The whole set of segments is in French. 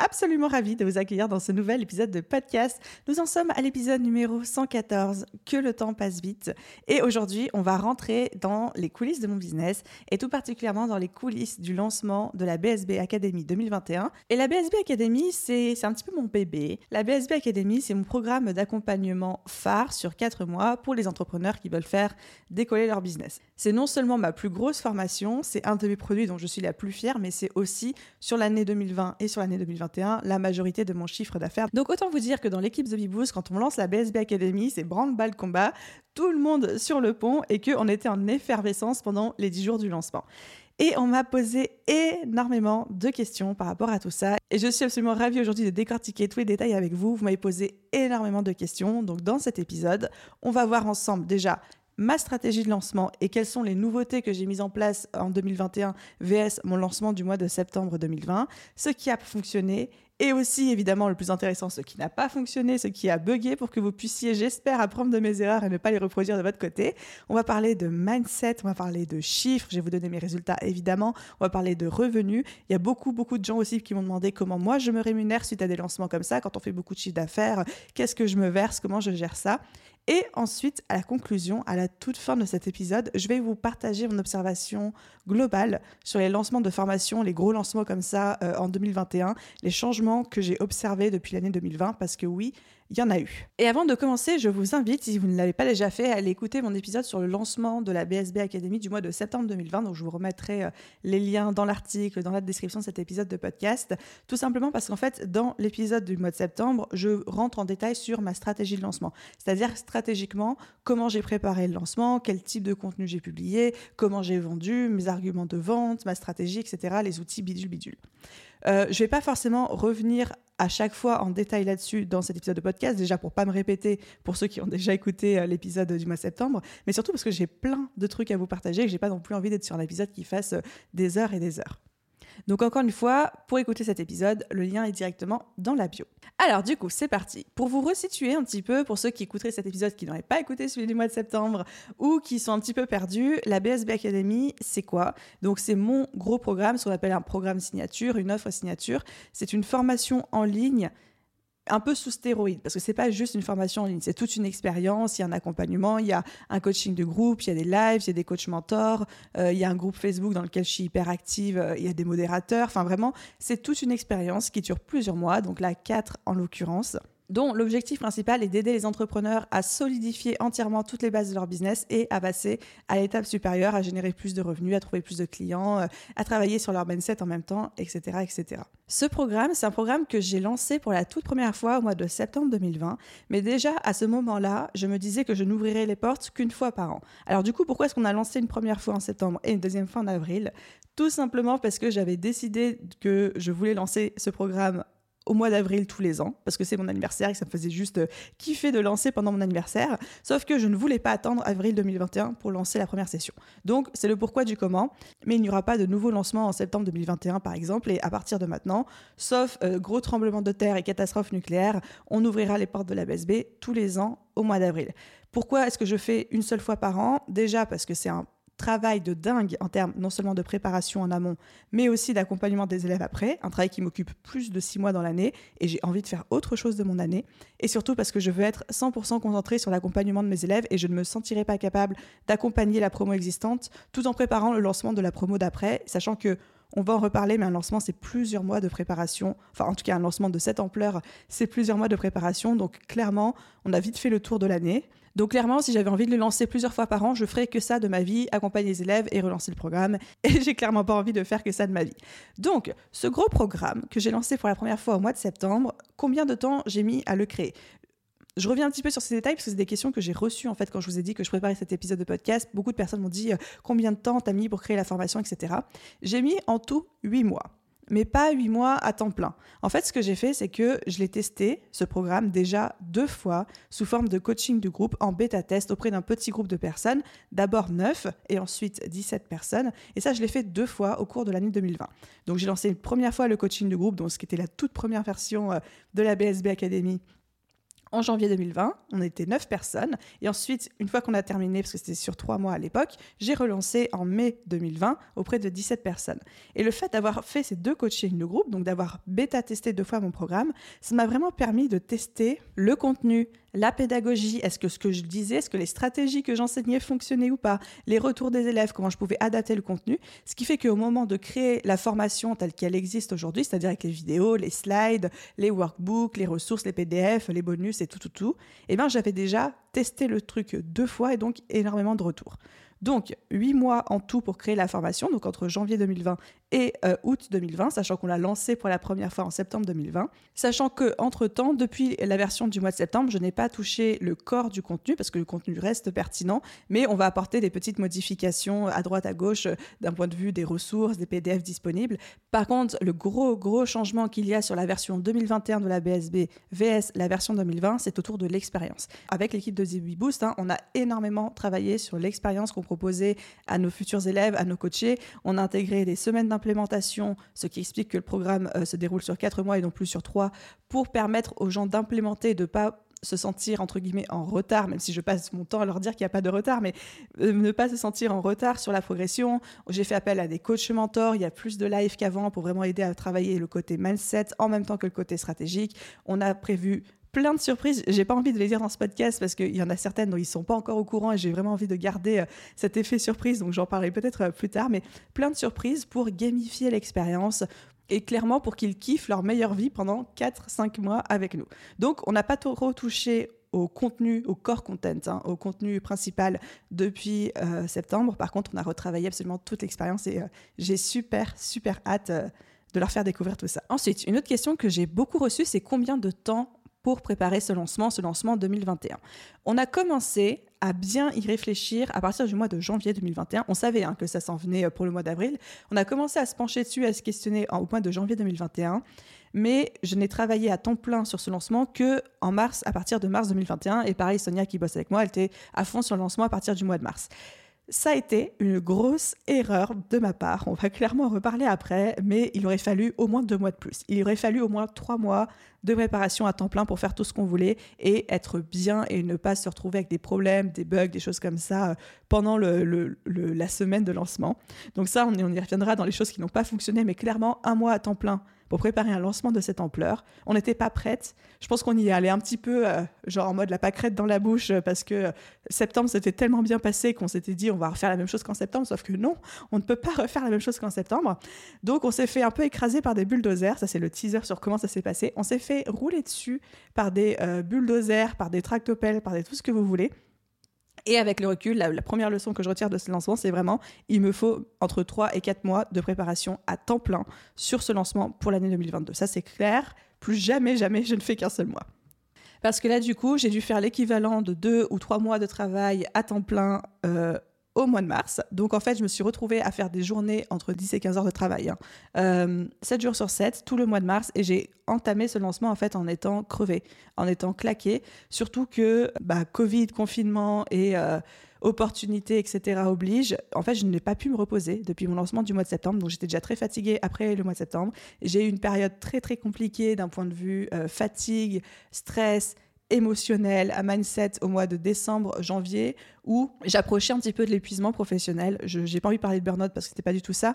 absolument ravie de vous accueillir dans ce nouvel épisode de podcast. Nous en sommes à l'épisode numéro 114, que le temps passe vite. Et aujourd'hui, on va rentrer dans les coulisses de mon business et tout particulièrement dans les coulisses du lancement de la BSB Academy 2021. Et la BSB Academy, c'est un petit peu mon bébé. La BSB Academy, c'est mon programme d'accompagnement phare sur 4 mois pour les entrepreneurs qui veulent faire décoller leur business. C'est non seulement ma plus grosse formation, c'est un de mes produits dont je suis la plus fière, mais c'est aussi sur l'année 2020 et sur l'année 2021 la majorité de mon chiffre d'affaires. Donc autant vous dire que dans l'équipe The Beboost, quand on lance la BSB Academy, c'est branle-balle combat, tout le monde sur le pont et qu'on était en effervescence pendant les 10 jours du lancement. Et on m'a posé énormément de questions par rapport à tout ça. Et je suis absolument ravie aujourd'hui de décortiquer tous les détails avec vous. Vous m'avez posé énormément de questions. Donc dans cet épisode, on va voir ensemble déjà ma stratégie de lancement et quelles sont les nouveautés que j'ai mises en place en 2021 VS mon lancement du mois de septembre 2020, ce qui a fonctionné et aussi évidemment le plus intéressant, ce qui n'a pas fonctionné, ce qui a bugué pour que vous puissiez, j'espère, apprendre de mes erreurs et ne pas les reproduire de votre côté. On va parler de mindset, on va parler de chiffres, je vais vous donner mes résultats évidemment, on va parler de revenus. Il y a beaucoup, beaucoup de gens aussi qui m'ont demandé comment moi je me rémunère suite à des lancements comme ça, quand on fait beaucoup de chiffres d'affaires, qu'est-ce que je me verse, comment je gère ça? Et ensuite, à la conclusion, à la toute fin de cet épisode, je vais vous partager mon observation globale sur les lancements de formation, les gros lancements comme ça euh, en 2021, les changements que j'ai observés depuis l'année 2020, parce que oui, il y en a eu. Et avant de commencer, je vous invite, si vous ne l'avez pas déjà fait, à aller écouter mon épisode sur le lancement de la BSB Academy du mois de septembre 2020. Donc, je vous remettrai euh, les liens dans l'article, dans la description de cet épisode de podcast. Tout simplement parce qu'en fait, dans l'épisode du mois de septembre, je rentre en détail sur ma stratégie de lancement. C'est-à-dire stratégiquement, comment j'ai préparé le lancement, quel type de contenu j'ai publié, comment j'ai vendu, mes arguments de vente, ma stratégie, etc., les outils bidule bidule. Euh, je ne vais pas forcément revenir à chaque fois en détail là-dessus dans cet épisode de podcast, déjà pour pas me répéter pour ceux qui ont déjà écouté euh, l'épisode du mois de septembre, mais surtout parce que j'ai plein de trucs à vous partager et que j'ai pas non plus envie d'être sur un épisode qui fasse euh, des heures et des heures. Donc encore une fois, pour écouter cet épisode, le lien est directement dans la bio. Alors du coup, c'est parti. Pour vous resituer un petit peu, pour ceux qui écouteraient cet épisode qui n'auraient pas écouté celui du mois de septembre ou qui sont un petit peu perdus, la BSB Academy, c'est quoi? Donc c'est mon gros programme, ce qu'on appelle un programme signature, une offre signature. C'est une formation en ligne un peu sous stéroïde, parce que c'est pas juste une formation en ligne, c'est toute une expérience, il y a un accompagnement, il y a un coaching de groupe, il y a des lives, il y a des coachs mentors, euh, il y a un groupe Facebook dans lequel je suis hyper active, euh, il y a des modérateurs, enfin vraiment, c'est toute une expérience qui dure plusieurs mois, donc là, quatre en l'occurrence dont l'objectif principal est d'aider les entrepreneurs à solidifier entièrement toutes les bases de leur business et à passer à l'étape supérieure, à générer plus de revenus, à trouver plus de clients, euh, à travailler sur leur mindset en même temps, etc. etc. Ce programme, c'est un programme que j'ai lancé pour la toute première fois au mois de septembre 2020, mais déjà à ce moment-là, je me disais que je n'ouvrirais les portes qu'une fois par an. Alors du coup, pourquoi est-ce qu'on a lancé une première fois en septembre et une deuxième fois en avril? Tout simplement parce que j'avais décidé que je voulais lancer ce programme au mois d'avril tous les ans, parce que c'est mon anniversaire et ça me faisait juste euh, kiffer de lancer pendant mon anniversaire. Sauf que je ne voulais pas attendre avril 2021 pour lancer la première session. Donc c'est le pourquoi du comment, mais il n'y aura pas de nouveau lancement en septembre 2021 par exemple, et à partir de maintenant, sauf euh, gros tremblement de terre et catastrophe nucléaire, on ouvrira les portes de la BSB tous les ans au mois d'avril. Pourquoi est-ce que je fais une seule fois par an? Déjà parce que c'est un travail de dingue en termes non seulement de préparation en amont, mais aussi d'accompagnement des élèves après, un travail qui m'occupe plus de six mois dans l'année et j'ai envie de faire autre chose de mon année. Et surtout parce que je veux être 100% concentrée sur l'accompagnement de mes élèves et je ne me sentirai pas capable d'accompagner la promo existante tout en préparant le lancement de la promo d'après, sachant que on va en reparler, mais un lancement, c'est plusieurs mois de préparation. Enfin, en tout cas, un lancement de cette ampleur, c'est plusieurs mois de préparation. Donc, clairement, on a vite fait le tour de l'année. Donc clairement, si j'avais envie de le lancer plusieurs fois par an, je ferais que ça de ma vie, accompagner les élèves et relancer le programme. Et j'ai clairement pas envie de faire que ça de ma vie. Donc, ce gros programme que j'ai lancé pour la première fois au mois de septembre, combien de temps j'ai mis à le créer? Je reviens un petit peu sur ces détails parce que c'est des questions que j'ai reçues en fait quand je vous ai dit que je préparais cet épisode de podcast. Beaucoup de personnes m'ont dit euh, combien de temps t'as mis pour créer la formation, etc. J'ai mis en tout huit mois. Mais pas huit mois à temps plein. En fait, ce que j'ai fait, c'est que je l'ai testé, ce programme, déjà deux fois, sous forme de coaching de groupe en bêta-test auprès d'un petit groupe de personnes, d'abord 9 et ensuite 17 personnes. Et ça, je l'ai fait deux fois au cours de l'année 2020. Donc j'ai lancé une première fois le coaching de groupe, donc ce qui était la toute première version euh, de la BSB Academy en janvier 2020. On était neuf personnes. Et ensuite, une fois qu'on a terminé, parce que c'était sur trois mois à l'époque, j'ai relancé en mai 2020 auprès de 17 personnes. Et le fait d'avoir fait ces deux coachings de groupe, donc d'avoir bêta-testé deux fois mon programme, ça m'a vraiment permis de tester le contenu, la pédagogie, est-ce que ce que je disais, est-ce que les stratégies que j'enseignais fonctionnaient ou pas, les retours des élèves, comment je pouvais adapter le contenu, ce qui fait qu'au moment de créer la formation telle qu'elle existe aujourd'hui, c'est-à-dire avec les vidéos, les slides, les workbooks, les ressources, les PDF, les bonus et tout, tout, tout, eh bien j'avais déjà testé le truc deux fois et donc énormément de retours. Donc, huit mois en tout pour créer la formation, donc entre janvier 2020 et euh, août 2020, sachant qu'on l'a lancé pour la première fois en septembre 2020. Sachant que entre-temps, depuis la version du mois de septembre, je n'ai pas touché le corps du contenu parce que le contenu reste pertinent, mais on va apporter des petites modifications à droite à gauche d'un point de vue des ressources, des PDF disponibles. Par contre, le gros gros changement qu'il y a sur la version 2021 de la BSB VS la version 2020, c'est autour de l'expérience. Avec l'équipe de ZB Boost, hein, on a énormément travaillé sur l'expérience qu'on proposait à nos futurs élèves, à nos coachés. On a intégré des semaines ce qui explique que le programme euh, se déroule sur quatre mois et non plus sur trois, pour permettre aux gens d'implémenter, de pas se sentir entre guillemets en retard, même si je passe mon temps à leur dire qu'il n'y a pas de retard, mais euh, ne pas se sentir en retard sur la progression. J'ai fait appel à des coachs mentors, il y a plus de live qu'avant pour vraiment aider à travailler le côté mindset en même temps que le côté stratégique. On a prévu plein de surprises. J'ai pas envie de les dire dans ce podcast parce qu'il y en a certaines dont ils sont pas encore au courant et j'ai vraiment envie de garder euh, cet effet surprise. Donc j'en parlerai peut-être euh, plus tard, mais plein de surprises pour gamifier l'expérience et clairement pour qu'ils kiffent leur meilleure vie pendant 4-5 mois avec nous. Donc on n'a pas trop touché au contenu, au core content, hein, au contenu principal depuis euh, septembre. Par contre, on a retravaillé absolument toute l'expérience et j'ai super, super hâte de leur faire découvrir tout ça. Ensuite, une autre question que j'ai beaucoup reçue, c'est combien de temps pour préparer ce lancement, ce lancement 2021. On a commencé à bien y réfléchir à partir du mois de janvier 2021. On savait hein, que ça s'en venait euh, pour le mois d'avril. On a commencé à se pencher dessus, à se questionner au mois de janvier 2021. Mais je n'ai travaillé à temps plein sur ce lancement que en mars, à partir de mars 2021. Et pareil, Sonia qui bosse avec moi, elle était à fond sur le lancement à partir du mois de mars. Ça a été une grosse erreur de ma part. On va clairement en reparler après, mais il aurait fallu au moins deux mois de plus. Il aurait fallu au moins trois mois de préparation à temps plein pour faire tout ce qu'on voulait et être bien et ne pas se retrouver avec des problèmes, des bugs, des choses comme ça euh, pendant la semaine de lancement. Donc ça, on y reviendra dans les choses qui n'ont pas fonctionné, mais clairement, un mois à temps plein pour préparer un lancement de cette ampleur. On n'était pas prête. Je pense qu'on y est allé un petit peu, euh, genre en mode la pâquerette dans la bouche, euh, parce que euh, septembre s'était tellement bien passé qu'on s'était dit on va refaire la même chose qu'en septembre, sauf que non, on ne peut pas refaire la même chose qu'en septembre. Donc on s'est fait un peu écraser par des bulldozers, ça c'est le teaser sur comment ça s'est passé. On s'est fait rouler dessus par des bulldozers, par des tractopelles, par des tout ce que vous voulez. Et avec le recul, la, première leçon que je retire de ce lancement, c'est vraiment, il me faut entre 3 et 4 mois de préparation à temps plein sur ce lancement pour l'année 2022. Ça, c'est clair. Plus jamais, jamais, je ne fais qu'un seul mois. Parce que là, du coup, j'ai dû faire l'équivalent de 2 ou 3 mois de travail à temps plein euh, au mois de mars. Donc en fait, je me suis retrouvée à faire des journées entre 10 et 15 heures de travail. 7 hein. euh, jours sur 7, tout le mois de mars. Et j'ai entamé ce lancement en fait en étant crevée, en étant claquée. Surtout que bah, Covid, confinement et euh, opportunités, etc. oblige. En fait, je n'ai pas pu me reposer depuis mon lancement du mois de septembre. Donc j'étais déjà très fatiguée après le mois de septembre. J'ai eu une période très très compliquée d'un point de vue euh, fatigue, stress émotionnel, à mindset au mois de décembre, janvier, où j'approchais un petit peu de l'épuisement professionnel. Je n'ai pas envie de parler de burn-out parce que c'était pas du tout ça.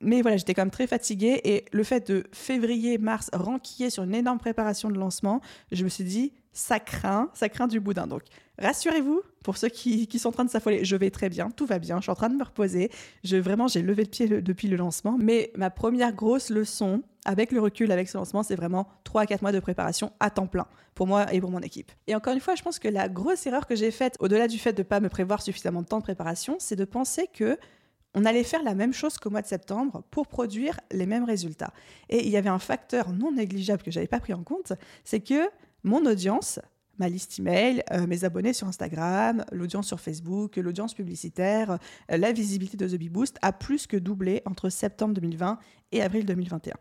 Mais voilà, j'étais quand même très fatiguée et le fait de février, mars, ranquiller sur une énorme préparation de lancement, je me suis dit, ça craint, ça craint du boudin. Donc, rassurez-vous, pour ceux qui, sont en train de s'affoler, je vais très bien, tout va bien, je suis en train de me reposer. Vraiment, j'ai levé le pied depuis le lancement. Mais ma première grosse leçon, avec le recul, avec ce lancement, c'est vraiment 3 à 4 mois de préparation à temps plein pour moi et pour mon équipe. Et encore une fois, je pense que la grosse erreur que j'ai faite, au-delà du fait de ne pas me prévoir suffisamment de temps de préparation, c'est de penser que on allait faire la même chose qu'au mois de septembre pour produire les mêmes résultats. Et il y avait un facteur non négligeable que j'avais pas pris en compte, c'est que mon audience ma liste email, euh, mes abonnés sur Instagram, l'audience sur Facebook, l'audience publicitaire, euh, la visibilité de The Bee Boost a plus que doublé entre septembre 2020 et avril 2021.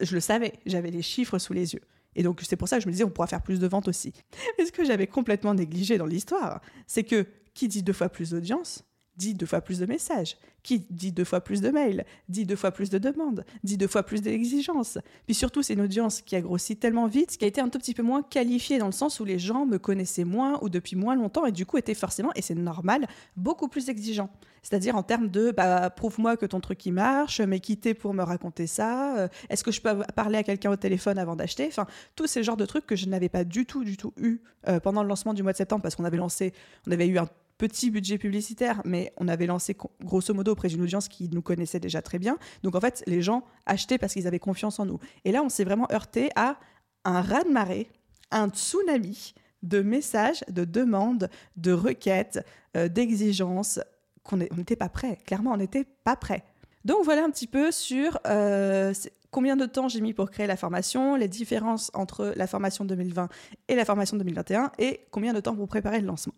Je le savais, j'avais les chiffres sous les yeux. Et donc c'est pour ça que je me disais on pourra faire plus de ventes aussi. Mais ce que j'avais complètement négligé dans l'histoire, c'est que qui dit deux fois plus d'audience dit deux fois plus de messages, qui dit deux fois plus de mails, dit deux fois plus de demandes, dit deux fois plus d'exigences. Puis surtout, c'est une audience qui a grossi tellement vite, qui a été un tout petit peu moins qualifiée dans le sens où les gens me connaissaient moins ou depuis moins longtemps et du coup étaient forcément, et c'est normal, beaucoup plus exigeants. C'est-à-dire en termes de bah, prouve-moi que ton truc il marche, mais quitter pour me raconter ça, euh, est-ce que je peux parler à quelqu'un au téléphone avant d'acheter? Enfin, tous ces genres de trucs que je n'avais pas du tout, du tout eu euh, pendant le lancement du mois de septembre parce qu'on avait lancé, on avait eu un petit budget publicitaire, mais on avait lancé grosso modo auprès d'une audience qui nous connaissait déjà très bien. Donc en fait, les gens achetaient parce qu'ils avaient confiance en nous. Et là, on s'est vraiment heurté à un raz-de-marée, un tsunami de messages, de demandes, de requêtes, euh, d'exigences qu'on n'était pas prêt. Clairement, on n'était pas prêt. Donc voilà un petit peu sur euh, combien de temps j'ai mis pour créer la formation, les différences entre la formation 2020 et la formation 2021 et combien de temps pour préparer le lancement.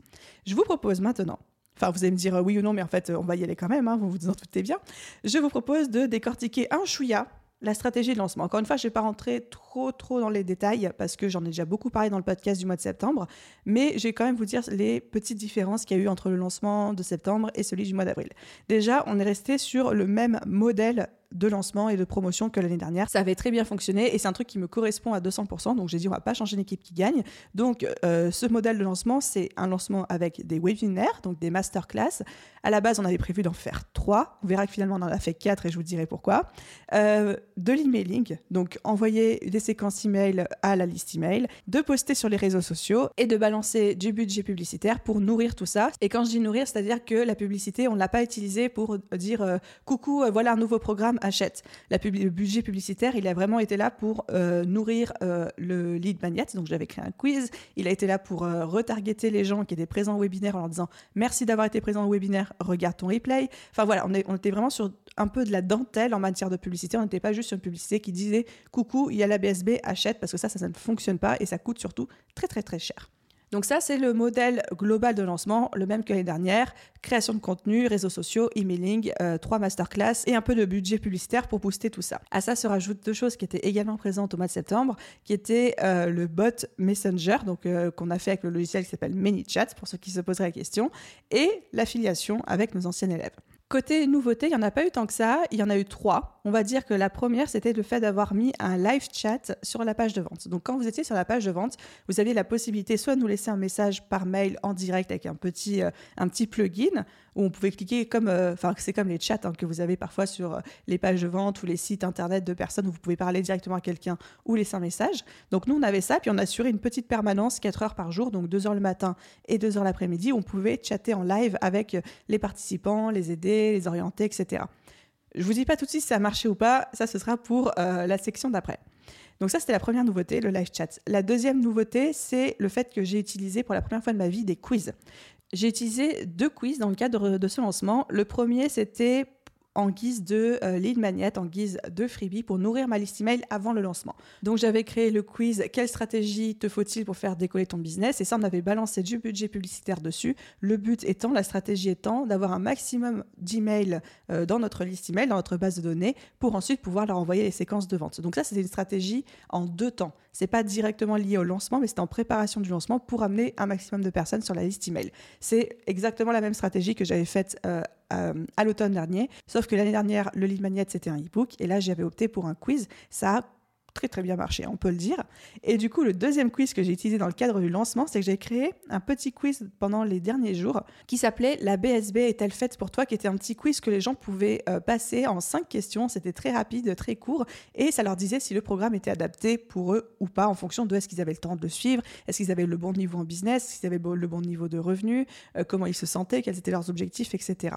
Je vous propose maintenant, enfin vous allez me dire oui ou non, mais en fait on va y aller quand même, hein, vous vous en doutez bien, je vous propose de décortiquer un chouïa la stratégie de lancement. Encore une fois, je ne vais pas rentrer trop trop dans les détails parce que j'en ai déjà beaucoup parlé dans le podcast du mois de septembre, mais je vais quand même vous dire les petites différences qu'il y a eu entre le lancement de septembre et celui du mois d'avril. Déjà, on est resté sur le même modèle de lancement et de promotion que l'année dernière. Ça avait très bien fonctionné et c'est un truc qui me correspond à 200%. Donc j'ai dit on va pas changer une équipe qui gagne. Donc euh, ce modèle de lancement, c'est un lancement avec des webinaires, donc des masterclass. À la base, on avait prévu d'en faire trois. On verra que finalement on en a fait quatre et je vous dirai pourquoi. Euh, de l'emailing, donc envoyer des séquences email à la liste email, de poster sur les réseaux sociaux et de balancer du budget publicitaire pour nourrir tout ça. Et quand je dis nourrir, c'est-à-dire que la publicité, on ne l'a pas utilisée pour dire euh, coucou, voilà un nouveau programme achète. Le budget publicitaire, il a vraiment été là pour euh, nourrir euh, le lead magnet. Donc j'avais créé un quiz. Il a été là pour euh, retargeter les gens qui étaient présents au webinaire en leur disant merci d'avoir été présent au webinaire, regarde ton replay. Enfin voilà, on, était vraiment sur un peu de la dentelle en matière de publicité. On n'était pas juste sur une publicité qui disait coucou, il y a la BSB, achète parce que ça, ça ne fonctionne pas et ça coûte surtout très très très cher. Donc ça, c'est le modèle global de lancement, le même que l'année dernière. Création de contenu, réseaux sociaux, emailing, euh, trois masterclass et un peu de budget publicitaire pour booster tout ça. À ça se rajoutent deux choses qui étaient également présentes au mois de septembre, qui étaient euh, le bot Messenger, donc euh, qu'on a fait avec le logiciel qui s'appelle ManyChat, pour ceux qui se poseraient la question, et l'affiliation avec nos anciens élèves. Côté nouveauté, il n'y en a pas eu tant que ça. Il y en a eu trois. On va dire que la première, c'était le fait d'avoir mis un live chat sur la page de vente. Donc, quand vous étiez sur la page de vente, vous aviez la possibilité soit de nous laisser un message par mail en direct avec un petit, euh, un petit plugin, où on pouvait cliquer comme, euh, enfin, c'est comme les chats hein, que vous avez parfois sur euh, les pages de vente ou les sites internet de personnes où vous pouvez parler directement à quelqu'un ou laisser un message. Donc, nous, on avait ça, puis on assurait une petite permanence 4 heures par jour, donc 2 heures le matin et 2 heures l'après-midi, où on pouvait chatter en live avec les participants, les aider les orienter, etc. Je vous dis pas tout de suite si ça a marché ou pas, ça ce sera pour euh, la section d'après. Donc ça c'était la première nouveauté, le live chat. La deuxième nouveauté, c'est le fait que j'ai utilisé pour la première fois de ma vie des quiz. J'ai utilisé deux quiz dans le cadre de ce lancement. Le premier, c'était en guise de euh, lead magnet, en guise de freebie pour nourrir ma liste email avant le lancement. Donc j'avais créé le quiz quelle stratégie te faut-il pour faire décoller ton business? Et ça on avait balancé du budget publicitaire dessus. Le but étant, la stratégie étant d'avoir un maximum d'emails euh, dans notre liste email, dans notre base de données pour ensuite pouvoir leur envoyer les séquences de vente. Donc ça c'était une stratégie en deux temps. C'est pas directement lié au lancement mais c'est en préparation du lancement pour amener un maximum de personnes sur la liste email. C'est exactement la même stratégie que j'avais faite euh, euh, à l'automne dernier. Sauf que l'année dernière, le lead magnet, c'était un e-book. Et là, j'avais opté pour un quiz. Ça a très très bien marché, on peut le dire. Et du coup, le deuxième quiz que j'ai utilisé dans le cadre du lancement, c'est que j'ai créé un petit quiz pendant les derniers jours qui s'appelait La BSB est-elle faite pour toi? qui était un petit quiz que les gens pouvaient euh, passer en cinq questions. C'était très rapide, très court et ça leur disait si le programme était adapté pour eux ou pas en fonction de est-ce qu'ils avaient le temps de le suivre, est-ce qu'ils avaient le bon niveau en business, est-ce qu'ils avaient le bon niveau de revenus, euh, comment ils se sentaient, quels étaient leurs objectifs, etc.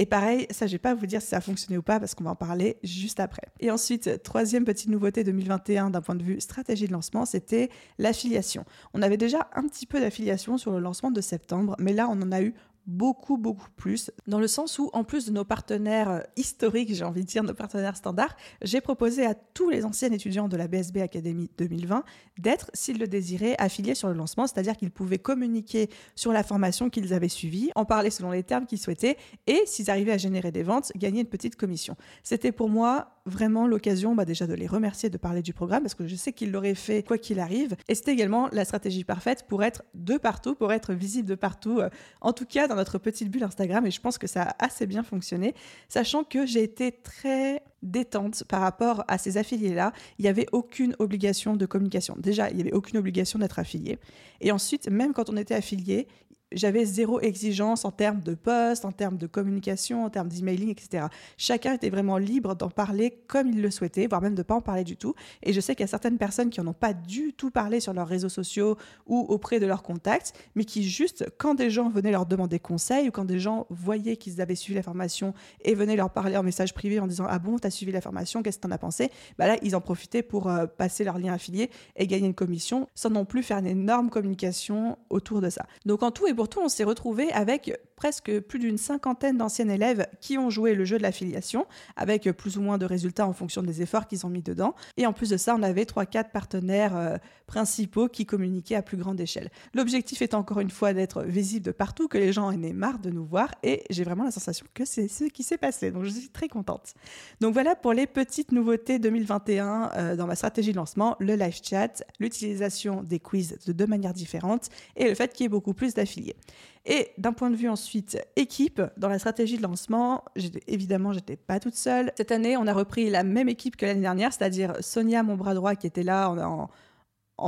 Et pareil, ça, je vais pas vous dire si ça a fonctionné ou pas parce qu'on va en parler juste après. Et ensuite, troisième petite nouveauté 2021 d'un point de vue stratégie de lancement, c'était l'affiliation. On avait déjà un petit peu d'affiliation sur le lancement de septembre, mais là, on en a eu beaucoup, beaucoup plus, dans le sens où, en plus de nos partenaires euh, historiques, j'ai envie de dire nos partenaires standards, j'ai proposé à tous les anciens étudiants de la BSB Academy 2020 d'être, s'ils le désiraient, affiliés sur le lancement, c'est-à-dire qu'ils pouvaient communiquer sur la formation qu'ils avaient suivie, en parler selon les termes qu'ils souhaitaient, et s'ils arrivaient à générer des ventes, gagner une petite commission. C'était pour moi vraiment l'occasion bah, déjà de les remercier de parler du programme, parce que je sais qu'ils l'auraient fait quoi qu'il arrive, et c'était également la stratégie parfaite pour être de partout, pour être visible de partout, euh, en tout cas dans notre petite bulle Instagram et je pense que ça a assez bien fonctionné, sachant que j'ai été très détente par rapport à ces affiliés-là. Il n'y avait aucune obligation de communication. Déjà, il n'y avait aucune obligation d'être affilié. Et ensuite, même quand on était affilié, j'avais zéro exigence en termes de poste, en termes de communication, en termes d'emailing, etc. Chacun était vraiment libre d'en parler comme il le souhaitait, voire même de ne pas en parler du tout. Et je sais qu'il y a certaines personnes qui n'en ont pas du tout parlé sur leurs réseaux sociaux ou auprès de leurs contacts, mais qui juste, quand des gens venaient leur demander conseil ou quand des gens voyaient qu'ils avaient suivi la formation et venaient leur parler en message privé en disant Ah bon, t'as suivi la formation, qu'est-ce que t'en as pensé? Bah Là, ils en profitaient pour euh, passer leur lien affilié et gagner une commission sans non plus faire une énorme communication autour de ça. Donc en tout et pour tout, on s'est retrouvé avec presque plus d'une cinquantaine d'anciens élèves qui ont joué le jeu de l'affiliation, avec plus ou moins de résultats en fonction des efforts qu'ils ont mis dedans. Et en plus de ça, on avait 3-4 partenaires euh, principaux qui communiquaient à plus grande échelle. L'objectif est encore une fois d'être visible de partout, que les gens en aient marre de nous voir, et j'ai vraiment la sensation que c'est ce qui s'est passé, donc je suis très contente. Donc voilà pour les petites nouveautés 2021 euh, dans ma stratégie de lancement, le live chat, l'utilisation des quiz de deux manières différentes, et le fait qu'il y ait beaucoup plus d'affiliés. Et d'un point de vue ensuite équipe, dans la stratégie de lancement, évidemment, j'étais pas toute seule. Cette année, on a repris la même équipe que l'année dernière, c'est-à-dire Sonia, mon bras droit, qui était là en,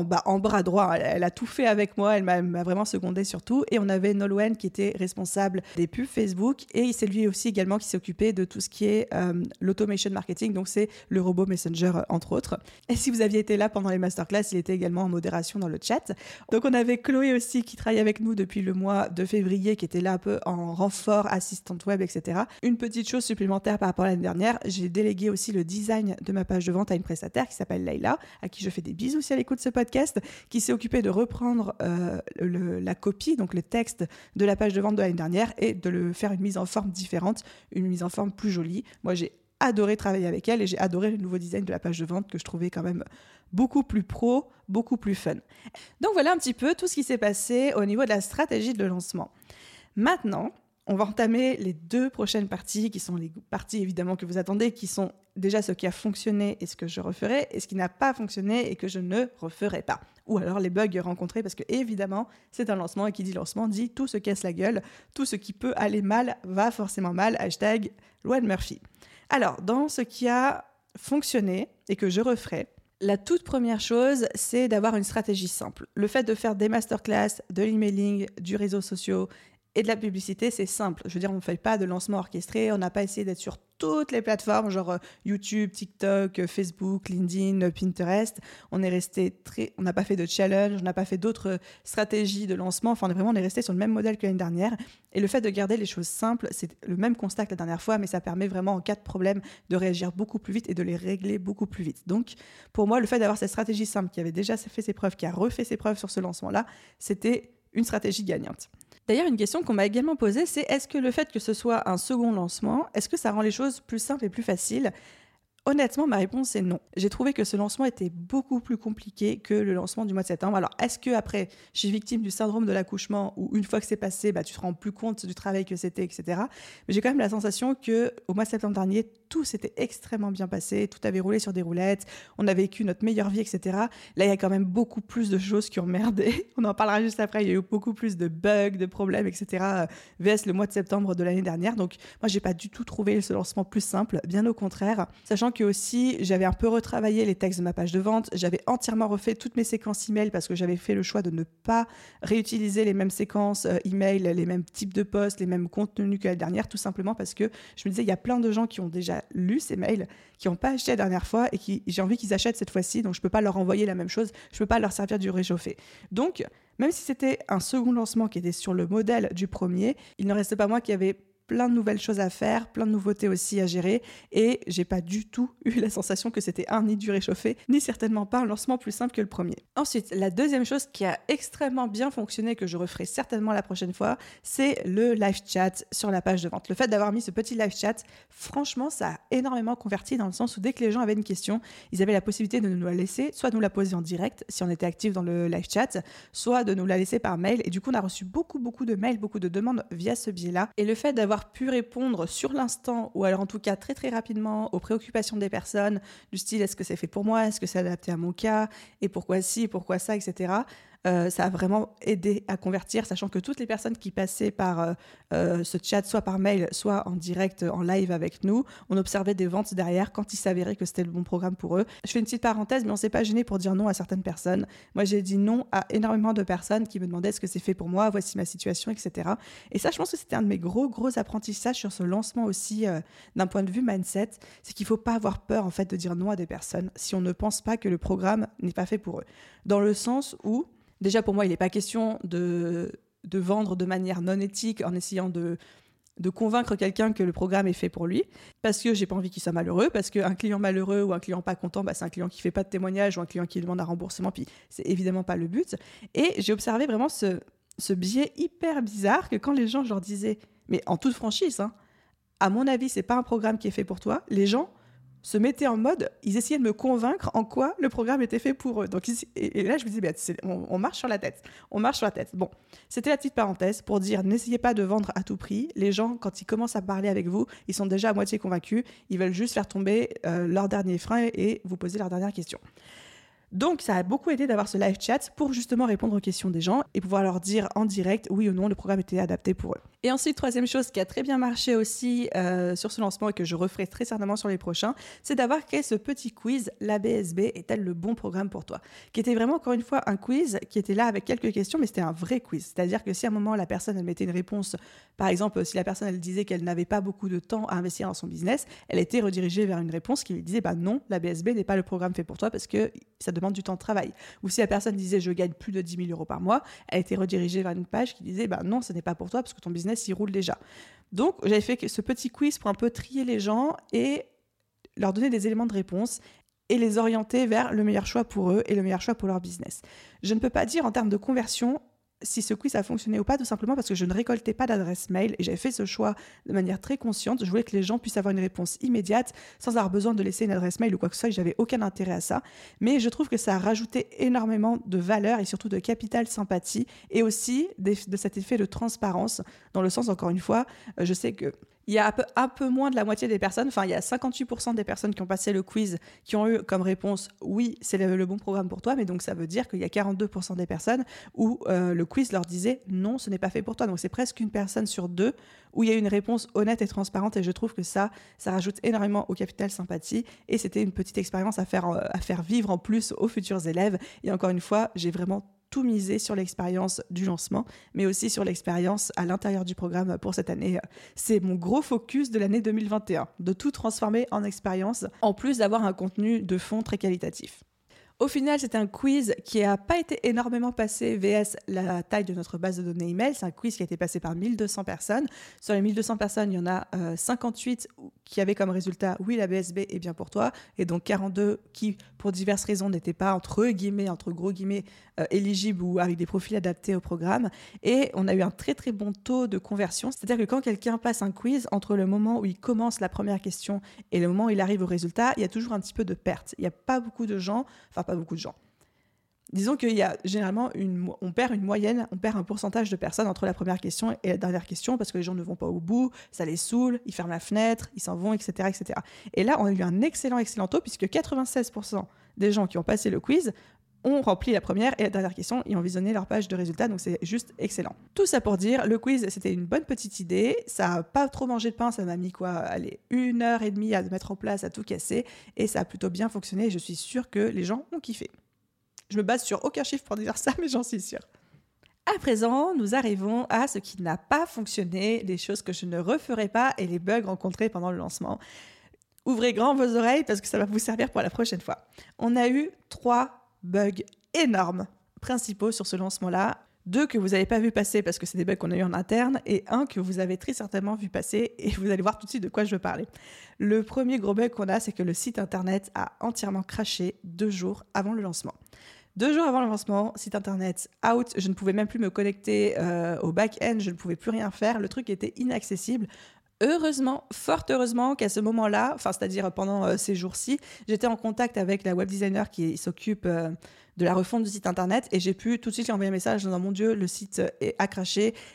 bas, en bras droit. Elle, a tout fait avec moi, elle m'a vraiment secondé surtout. Et on avait Nolwenn qui était responsable des pubs Facebook et c'est lui aussi également qui s'est occupé de tout ce qui est euh, l'automation marketing, donc c'est le robot Messenger euh, entre autres. Et si vous aviez été là pendant les masterclass, il était également en modération dans le chat. Donc on avait Chloé aussi qui travaille avec nous depuis le mois de février, qui était là un peu en renfort, assistante web, etc. Une petite chose supplémentaire par rapport à l'année dernière, j'ai délégué aussi le design de ma page de vente à une prestataire qui s'appelle Leila, à qui je fais des bisous si elle écoute ce podcast podcast qui s'est occupé de reprendre euh, la copie, donc le texte de la page de vente de l'année dernière et de le faire une mise en forme différente, une mise en forme plus jolie. Moi, j'ai adoré travailler avec elle et j'ai adoré le nouveau design de la page de vente que je trouvais quand même beaucoup plus pro, beaucoup plus fun. Donc voilà un petit peu tout ce qui s'est passé au niveau de la stratégie de lancement. Maintenant, on va entamer les deux prochaines parties, qui sont les parties évidemment que vous attendez, qui sont déjà ce qui a fonctionné et ce que je referai, et ce qui n'a pas fonctionné et que je ne referai pas. Ou alors les bugs rencontrés, parce que évidemment, c'est un lancement, et qui dit lancement dit tout se casse la gueule, tout ce qui peut aller mal va forcément mal, hashtag loi de Murphy. Alors, dans ce qui a fonctionné et que je referai, la toute première chose, c'est d'avoir une stratégie simple. Le fait de faire des masterclass, de l'emailing, du réseau social et de la publicité, c'est simple. Je veux dire, on ne fait pas de lancement orchestré, on n'a pas essayé d'être sur toutes les plateformes, genre euh, YouTube, TikTok, euh, Facebook, LinkedIn, euh, Pinterest. On est resté très, on n'a pas fait de challenge, on n'a pas fait d'autres stratégies de lancement. Enfin, on est vraiment, on est resté sur le même modèle que l'année dernière. Et le fait de garder les choses simples, c'est le même constat que la dernière fois, mais ça permet vraiment en cas de problème de réagir beaucoup plus vite et de les régler beaucoup plus vite. Donc, pour moi, le fait d'avoir cette stratégie simple qui avait déjà fait ses preuves, qui a refait ses preuves sur ce lancement-là, c'était une stratégie gagnante. D'ailleurs, une question qu'on m'a également posée, c'est est-ce que le fait que ce soit un second lancement, est-ce que ça rend les choses plus simples et plus faciles? Honnêtement, ma réponse est non. J'ai trouvé que ce lancement était beaucoup plus compliqué que le lancement du mois de septembre. Alors, est-ce que après, je suis victime du syndrome de l'accouchement où une fois que c'est passé, bah, tu te rends plus compte du travail que c'était, etc. Mais j'ai quand même la sensation que au mois de septembre dernier, tout s'était extrêmement bien passé, tout avait roulé sur des roulettes, on a vécu notre meilleure vie, etc. Là, il y a quand même beaucoup plus de choses qui ont merdé. On en parlera juste après. Il y a eu beaucoup plus de bugs, de problèmes, etc. VS le mois de septembre de l'année dernière. Donc, moi, j'ai pas du tout trouvé ce lancement plus simple. Bien au contraire, sachant que aussi, j'avais un peu retravaillé les textes de ma page de vente. J'avais entièrement refait toutes mes séquences email parce que j'avais fait le choix de ne pas réutiliser les mêmes séquences euh, email, les mêmes types de posts, les mêmes contenus que la dernière, tout simplement parce que je me disais, il y a plein de gens qui ont déjà lu ces mails, qui n'ont pas acheté la dernière fois et qui j'ai envie qu'ils achètent cette fois-ci, donc je ne peux pas leur envoyer la même chose, je ne peux pas leur servir du réchauffé. Donc, même si c'était un second lancement qui était sur le modèle du premier, il ne restait pas moi qui avait plein de nouvelles choses à faire, plein de nouveautés aussi à gérer. Et j'ai pas du tout eu la sensation que c'était un ni du réchauffé, ni certainement pas un lancement plus simple que le premier. Ensuite, la deuxième chose qui a extrêmement bien fonctionné, que je referai certainement la prochaine fois, c'est le live chat sur la page de vente. Le fait d'avoir mis ce petit live chat, franchement, ça a énormément converti dans le sens où dès que les gens avaient une question, ils avaient la possibilité de nous la laisser, soit de nous la poser en direct si on était actif dans le live chat, soit de nous la laisser par mail. Et du coup, on a reçu beaucoup, beaucoup de mails, beaucoup de demandes via ce biais-là. Et le fait d'avoir pu répondre sur l'instant, ou alors en tout cas très très rapidement, aux préoccupations des personnes, du style est-ce que c'est fait pour moi, est-ce que c'est adapté à mon cas, et pourquoi ci, pourquoi ça, etc. Euh, ça a vraiment aidé à convertir, sachant que toutes les personnes qui passaient par euh, euh, ce chat, soit par mail, soit en direct, en live avec nous, on observait des ventes derrière quand il s'avérait que c'était le bon programme pour eux. Je fais une petite parenthèse, mais on s'est pas gêné pour dire non à certaines personnes. Moi, j'ai dit non à énormément de personnes qui me demandaient est-ce que c'est fait pour moi, voici ma situation, etc. Et ça, je pense que c'était un de mes gros, gros apprentissages sur ce lancement aussi, d'un point de vue mindset, c'est qu'il faut pas avoir peur, en fait, de dire non à des personnes si on ne pense pas que le programme n'est pas fait pour eux. Dans le sens où, Déjà, pour moi, il n'est pas question de, vendre de manière non éthique en essayant de, convaincre quelqu'un que le programme est fait pour lui, parce que j'ai pas envie qu'il soit malheureux, parce qu'un client malheureux ou un client pas content, bah, c'est un client qui fait pas de témoignage ou un client qui demande un remboursement, puis c'est évidemment pas le but. Et j'ai observé vraiment ce, ce biais hyper bizarre que quand les gens, je leur disais, mais en toute franchise, hein, à mon avis, c'est pas un programme qui est fait pour toi, les gens se mettaient en mode, ils essayaient de me convaincre en quoi le programme était fait pour eux. Donc, et, là, je me disais, bah, on, marche sur la tête. On marche sur la tête. Bon, c'était la petite parenthèse pour dire, n'essayez pas de vendre à tout prix. Les gens, quand ils commencent à parler avec vous, ils sont déjà à moitié convaincus. Ils veulent juste faire tomber euh, leur dernier frein et vous poser leur dernière question. Donc, ça a beaucoup aidé d'avoir ce live chat pour justement répondre aux questions des gens et pouvoir leur dire en direct oui ou non le programme était adapté pour eux. Et ensuite, troisième chose qui a très bien marché aussi euh, sur ce lancement et que je referai très certainement sur les prochains, c'est d'avoir créé ce petit quiz La BSB est-elle le bon programme pour toi? Qui était vraiment encore une fois un quiz qui était là avec quelques questions, mais c'était un vrai quiz. C'est-à-dire que si à un moment la personne elle mettait une réponse, par exemple si la personne elle disait qu'elle n'avait pas beaucoup de temps à investir dans son business, elle était redirigée vers une réponse qui lui disait bah non, la BSB n'est pas le programme fait pour toi parce que ça demande du temps de travail. Ou si la personne disait je gagne plus de 10 000 euros par mois, elle était redirigée vers une page qui disait bah non, ce n'est pas pour toi parce que ton business roule déjà. Donc, j'avais fait ce petit quiz pour un peu trier les gens et leur donner des éléments de réponse et les orienter vers le meilleur choix pour eux et le meilleur choix pour leur business. Je ne peux pas dire en termes de conversion si ce quiz a fonctionné ou pas, tout simplement parce que je ne récoltais pas d'adresse mail et j'avais fait ce choix de manière très consciente. Je voulais que les gens puissent avoir une réponse immédiate sans avoir besoin de laisser une adresse mail ou quoi que ce soit. J'avais aucun intérêt à ça. Mais je trouve que ça a rajouté énormément de valeur et surtout de capital sympathie et aussi de cet effet de transparence dans le sens, encore une fois, euh, je sais que il y a un peu, moins de la moitié des personnes, enfin il y a 58% des personnes qui ont passé le quiz qui ont eu comme réponse oui, c'est le, bon programme pour toi, mais donc ça veut dire qu'il y a 42% des personnes où euh, le quiz leur disait non, ce n'est pas fait pour toi. Donc c'est presque une personne sur deux où il y a une réponse honnête et transparente et je trouve que ça, ça rajoute énormément au capital sympathie et c'était une petite expérience à faire, euh, à faire vivre en plus aux futurs élèves. Et encore une fois, j'ai vraiment tout miser sur l'expérience du lancement, mais aussi sur l'expérience à l'intérieur du programme pour cette année. C'est mon gros focus de l'année 2021, de tout transformer en expérience, en plus d'avoir un contenu de fond très qualitatif. Au final, c'est un quiz qui n'a pas été énormément passé VS la taille de notre base de données email. C'est un quiz qui a été passé par 1200 personnes. Sur les 1200 personnes, il y en a 58 euh, qui avaient comme résultat oui, la BSB est bien pour toi, et donc 42 qui, pour diverses raisons, n'étaient pas entre guillemets, entre gros guillemets, euh, éligibles ou avec des profils adaptés au programme. Et on a eu un très très bon taux de conversion. C'est-à-dire que quand quelqu'un passe un quiz, entre le moment où il commence la première question et le moment où il arrive au résultat, il y a toujours un petit peu de perte. Il n'y a pas beaucoup de gens, beaucoup de gens. Disons qu'il y a généralement une, on perd une moyenne, on perd un pourcentage de personnes entre la première question et la dernière question parce que les gens ne vont pas au bout, ça les saoule, ils ferment la fenêtre, ils s'en vont, etc., etc. Et là, on a eu un excellent, excellent taux puisque 96% des gens qui ont passé le quiz ont rempli la première et la dernière question et ont visionné leur page de résultats, donc c'est juste excellent. Tout ça pour dire, le quiz, c'était une bonne petite idée, ça n'a pas trop mangé de pain, ça m'a mis quoi, allez, une heure et demie à mettre en place, à tout casser, et ça a plutôt bien fonctionné, et je suis sûre que les gens ont kiffé. Je me base sur aucun chiffre pour dire ça, mais j'en suis sûre. À présent, nous arrivons à ce qui n'a pas fonctionné, les choses que je ne referai pas et les bugs rencontrés pendant le lancement. Ouvrez grand vos oreilles parce que ça va vous servir pour la prochaine fois. On a eu trois bugs énormes principaux sur ce lancement-là. deux que vous n'avez pas vu passer parce que c'est des bugs qu'on a eu en interne, et un que vous avez très certainement vu passer, et vous allez voir tout de suite de quoi je veux parler. Le premier gros bug qu'on a, c'est que le site internet a entièrement craché deux jours avant le lancement. Deux jours avant le lancement, site internet out, je ne pouvais même plus me connecter euh, au back-end, je ne pouvais plus rien faire, le truc était inaccessible. Heureusement, fort heureusement qu'à ce moment-là, enfin c'est-à-dire pendant euh, ces jours-ci, j'étais en contact avec la web designer qui s'occupe euh, de la refonte du site internet et j'ai pu tout de suite lui envoyer un message en disant mon Dieu, le site est à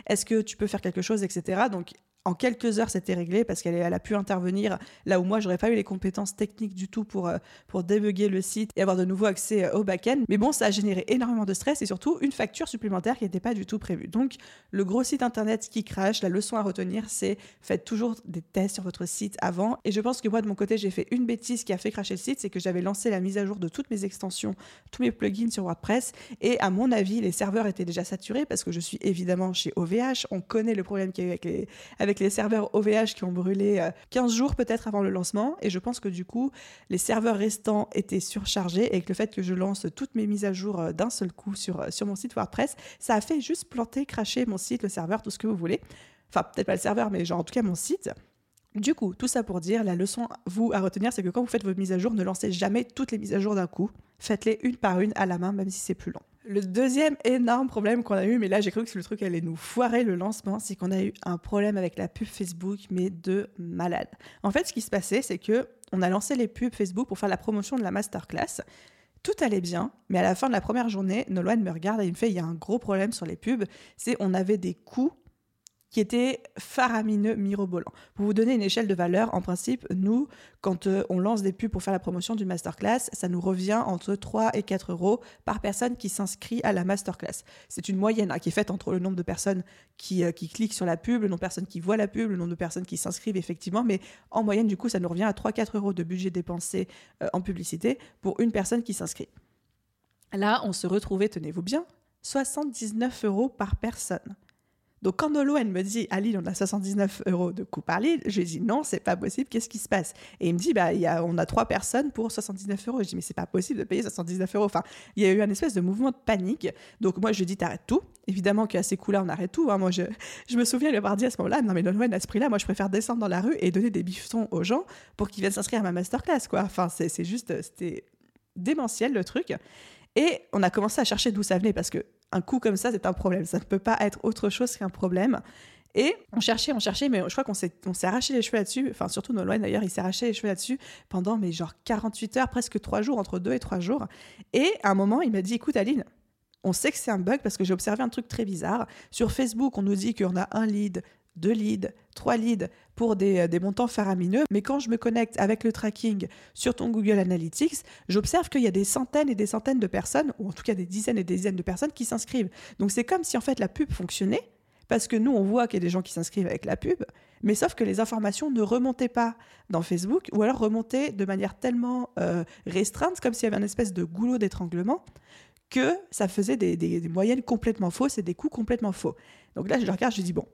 est-ce que tu peux faire quelque chose, etc. Donc en quelques heures, c'était réglé parce qu'elle a pu intervenir là où moi, j'aurais pas eu les compétences techniques du tout pour, euh, pour débugger le site et avoir de nouveau accès euh, au back-end. Mais bon, ça a généré énormément de stress et surtout une facture supplémentaire qui n'était pas du tout prévue. Donc, le gros site internet qui crache, la leçon à retenir, c'est faites toujours des tests sur votre site avant. Et je pense que moi, de mon côté, j'ai fait une bêtise qui a fait cracher le site, c'est que j'avais lancé la mise à jour de toutes mes extensions, tous mes plugins sur WordPress. Et à mon avis, les serveurs étaient déjà saturés parce que je suis évidemment chez OVH. On connaît le problème qu'il y a eu avec les, avec les serveurs OVH qui ont brûlé 15 euh, jours peut-être avant le lancement. Et je pense que du coup, les serveurs restants étaient surchargés et que le fait que je lance toutes mes mises à jour euh, d'un seul coup sur, euh, sur mon site WordPress, ça a fait juste planter, cracher mon site, le serveur, tout ce que vous voulez. Enfin, peut-être pas le serveur, mais genre en tout cas mon site. Du coup, tout ça pour dire, la leçon vous à retenir, c'est que quand vous faites vos mises à jour, ne lancez jamais toutes les mises à jour d'un coup. Faites-les une par une à la main, même si c'est plus long. Le deuxième énorme problème qu'on a eu, mais là j'ai cru que le truc allait nous foirer le lancement, c'est qu'on a eu un problème avec la pub Facebook, mais de malade. En fait, ce qui se passait, c'est que on a lancé les pubs Facebook pour faire la promotion de la masterclass. Tout allait bien, mais à la fin de la première journée, Nolwenn me regarde et il me fait il y a un gros problème sur les pubs, c'est on avait des coûts qui était faramineux, mirobolant. Pour vous donner une échelle de valeur, en principe, nous, quand euh, on lance des pubs pour faire la promotion d'une masterclass, ça nous revient entre 3 et 4 euros par personne qui s'inscrit à la masterclass. C'est une moyenne hein, qui est faite entre le nombre de personnes qui, euh, qui, cliquent sur la pub, le nombre de personnes qui voient la pub, le nombre de personnes qui s'inscrivent effectivement, mais en moyenne, du coup, ça nous revient à 3-4 euros de budget dépensé euh, en publicité pour une personne qui s'inscrit. Là, on se retrouvait, tenez-vous bien, 79 euros par personne. Donc quand Nolo, me dit, à Lille, on a 79 euros de coût par Lille, je lui dis, non, c'est pas possible, qu'est-ce qui se passe? Et il me dit, bah, y a, on a trois personnes pour 79 euros. Je dis, mais c'est pas possible de payer 79 euros. Enfin, il y a eu un espèce de mouvement de panique. Donc moi, je lui dis, t'arrêtes tout. Évidemment qu'à ces coups-là, on arrête tout. Hein. Moi, je, me souviens lui avoir dit à ce moment-là, non, mais Nolwenn, à ce prix-là, moi, je préfère descendre dans la rue et donner des bifetons aux gens pour qu'ils viennent s'inscrire à ma masterclass, quoi. Enfin, c'est juste, c'était démentiel le truc. Et on a commencé à chercher d'où ça venait parce que un coup comme ça, c'est un problème. Ça ne peut pas être autre chose qu'un problème. Et on cherchait, on cherchait, mais je crois qu'on s'est, arraché les cheveux là-dessus. Enfin, surtout Nolwenn d'ailleurs, il s'est arraché les cheveux là-dessus pendant, mais genre 48 heures, presque 3 jours, entre 2 et 3 jours. Et à un moment, il m'a dit Écoute, Aline, on sait que c'est un bug parce que j'ai observé un truc très bizarre. Sur Facebook, on nous dit qu'on a un lead, deux leads, trois leads pour des, euh, des, montants faramineux. Mais quand je me connecte avec le tracking sur ton Google Analytics, j'observe qu'il y a des centaines et des centaines de personnes, ou en tout cas des dizaines et des dizaines de personnes qui s'inscrivent. Donc c'est comme si en fait la pub fonctionnait, parce que nous on voit qu'il y a des gens qui s'inscrivent avec la pub, mais sauf que les informations ne remontaient pas dans Facebook, ou alors remontaient de manière tellement euh, restreinte, comme s'il y avait un espèce de goulot d'étranglement, que ça faisait des, des, des moyennes complètement fausses et des coûts complètement faux. Donc là, je le regarde, je dis, bon,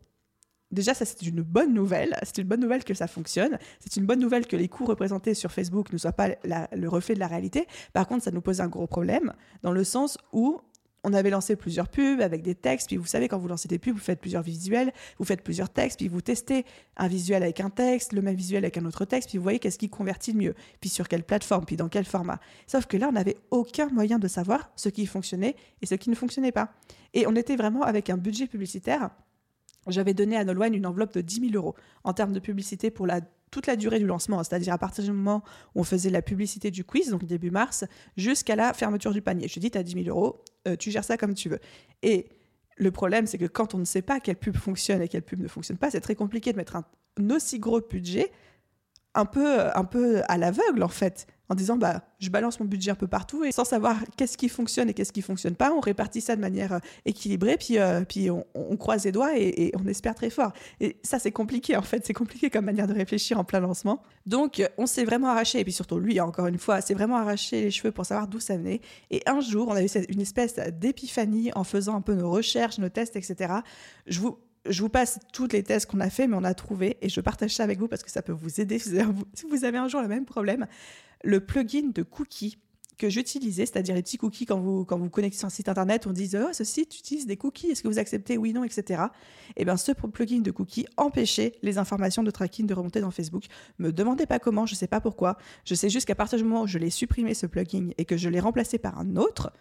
Déjà, ça, c'est une bonne nouvelle. C'est une bonne nouvelle que ça fonctionne. C'est une bonne nouvelle que les coûts représentés sur Facebook ne soient pas le reflet de la réalité. Par contre, ça nous pose un gros problème dans le sens où on avait lancé plusieurs pubs avec des textes, puis vous savez, quand vous lancez des pubs, vous faites plusieurs visuels, vous faites plusieurs textes, puis vous testez un visuel avec un texte, le même visuel avec un autre texte, puis vous voyez qu'est-ce qui convertit le mieux, puis sur quelle plateforme, puis dans quel format. Sauf que là, on n'avait aucun moyen de savoir ce qui fonctionnait et ce qui ne fonctionnait pas. Et on était vraiment avec un budget publicitaire j'avais donné à Nolwenn une enveloppe de 10 000 euros en termes de publicité pour toute la durée du lancement, c'est-à-dire à partir du moment où on faisait la publicité du quiz, donc début mars, jusqu'à la fermeture du panier. Je lui ai dit, tu as 10 000 euros, euh, tu gères ça comme tu veux. Et le problème, c'est que quand on ne sait pas quelle pub fonctionne et quelle pub ne fonctionne pas, c'est très compliqué de mettre un, un aussi gros budget un peu, un peu à l'aveugle en fait en disant bah je balance mon budget un peu partout et sans savoir qu'est-ce qui fonctionne et qu'est-ce qui fonctionne pas, on répartit ça de manière euh, équilibrée puis euh, puis on, croise les doigts et, on espère très fort. Et ça c'est compliqué en fait, c'est compliqué comme manière de réfléchir en plein lancement. Donc on s'est vraiment arraché et puis surtout lui encore une fois, s'est vraiment arraché les cheveux pour savoir d'où ça venait. Et un jour on a eu une espèce d'épiphanie en faisant un peu nos recherches, nos tests, etc. Je vous je vous passe toutes les tests qu'on a fait, mais on a trouvé, et je partage ça avec vous parce que ça peut vous aider si vous avez un jour le même problème. Le plugin de cookie que j'utilisais, c'est-à-dire les petits cookies quand vous, quand vous connectez sur un site internet, on dit oh, ce site utilise des cookies, est-ce que vous acceptez Oui, non, etc. Et bien ce plugin de cookies empêchait les informations de tracking de remonter dans Facebook. Me demandez pas comment, je sais pas pourquoi. Je sais juste qu'à partir du moment où je l'ai supprimé ce plugin et que je l'ai remplacé par un autre,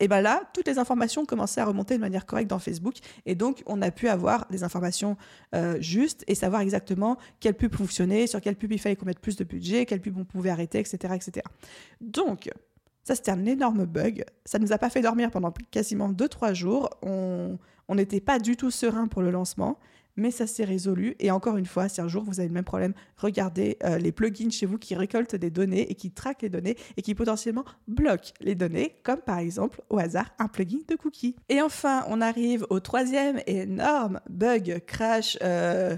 et bien là, toutes les informations commençaient à remonter de manière correcte dans Facebook. Et donc, on a pu avoir des informations euh, justes et savoir exactement quelle pub fonctionnait, sur quelle pub il fallait qu'on mette plus de budget, quelle pub on pouvait arrêter, etc. etc. Donc, ça, c'était un énorme bug. Ça ne nous a pas fait dormir pendant quasiment 2-3 jours. On n'était pas du tout serein pour le lancement, mais ça s'est résolu. Et encore une fois, si un jour vous avez le même problème, regardez euh, les plugins chez vous qui récoltent des données et qui traquent les données et qui potentiellement bloquent les données, comme par exemple au hasard un plugin de cookies. Et enfin, on arrive au troisième énorme bug crash. Euh,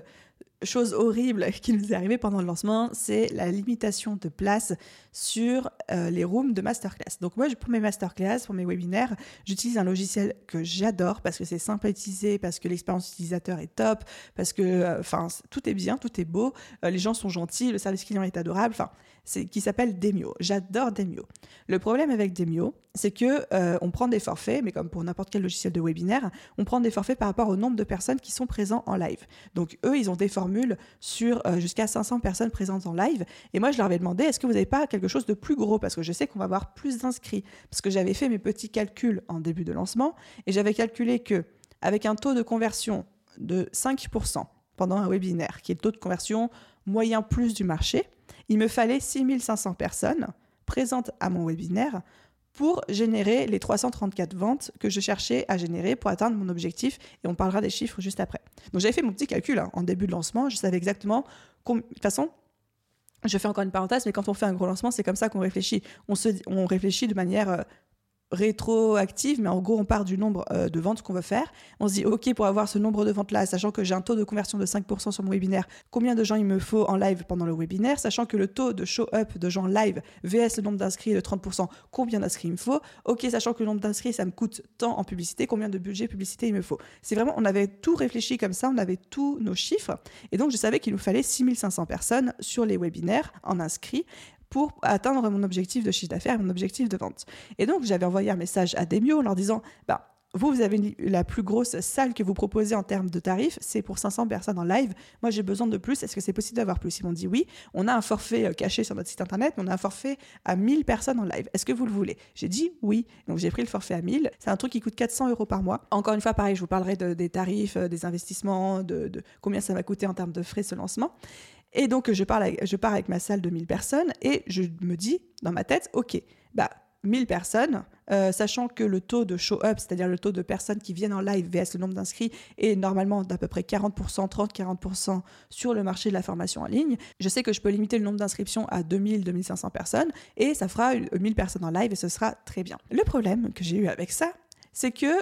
chose horrible qui nous est arrivée pendant le lancement, c'est la limitation de place sur euh, les rooms de masterclass. Donc moi, pour mes masterclass, pour mes webinaires, j'utilise un logiciel que j'adore parce que c'est utiliser, parce que l'expérience utilisateur est top, parce que euh, enfin tout est bien, tout est beau, euh, les gens sont gentils, le service client est adorable, qui s'appelle Demio. J'adore Demio. Le problème avec Demio, c'est que on prend des forfaits, mais comme pour n'importe quel logiciel de webinaire, on prend des forfaits par rapport au nombre de personnes qui sont présentes en live. Donc eux, ils ont des formules sur jusqu'à 500 personnes présentes en live, et moi je leur avais demandé est-ce que vous n'avez pas quelque chose de plus gros? Parce que je sais qu'on va avoir plus d'inscrits. Parce que j'avais fait mes petits calculs en début de lancement et j'avais calculé que avec un taux de conversion de 5% pendant un webinaire, qui est le taux de conversion moyen plus du marché, il me fallait 6500 personnes présentes à mon webinaire pour générer les 334 ventes que je cherchais à générer pour atteindre mon objectif. Et on parlera des chiffres juste après. Donc j'avais fait mon petit calcul hein, en début de lancement. Je savais exactement. De toute façon, je fais encore une parenthèse, mais quand on fait un gros lancement, c'est comme ça qu'on réfléchit. On, se, on réfléchit de manière euh, rétroactive, mais en gros, on part du nombre euh, de ventes qu'on veut faire. On se dit, OK, pour avoir ce nombre de ventes-là, sachant que j'ai un taux de conversion de 5% sur mon webinaire, combien de gens il me faut en live pendant le webinaire, sachant que le taux de show-up de gens live VS le nombre d'inscrits est de 30%, combien d'inscrits il me faut? OK, sachant que le nombre d'inscrits, ça me coûte tant en publicité, combien de budget publicité il me faut? C'est vraiment, on avait tout réfléchi comme ça, on avait tous nos chiffres, et donc je savais qu'il nous fallait 6500 personnes sur les webinaires en inscrits pour atteindre mon objectif de chiffre d'affaires, mon objectif de vente. Et donc, j'avais envoyé un message à Demio en leur disant, bah, vous, vous avez la plus grosse salle que vous proposez en termes de tarifs, c'est pour 500 personnes en live. Moi, j'ai besoin de plus. Est-ce que c'est possible d'avoir plus? Ils m'ont dit oui. On a un forfait euh, caché sur notre site internet, mais on a un forfait à 1000 personnes en live. Est-ce que vous le voulez? J'ai dit oui. Donc, j'ai pris le forfait à 1000. C'est un truc qui coûte 400 euros par mois. Encore une fois, pareil, je vous parlerai des tarifs, euh, des investissements, de, de combien ça va coûter en termes de frais ce lancement. Et donc, je, pars avec ma salle de 1000 personnes et je me dis dans ma tête, OK, bah, 1000 personnes, euh, sachant que le taux de show-up, c'est-à-dire le taux de personnes qui viennent en live vs le nombre d'inscrits, est normalement d'à peu près 40%, 30-40% sur le marché de la formation en ligne. Je sais que je peux limiter le nombre d'inscriptions à 2000-2500 personnes et ça fera 1000 personnes en live et ce sera très bien. Le problème que j'ai eu avec ça, c'est que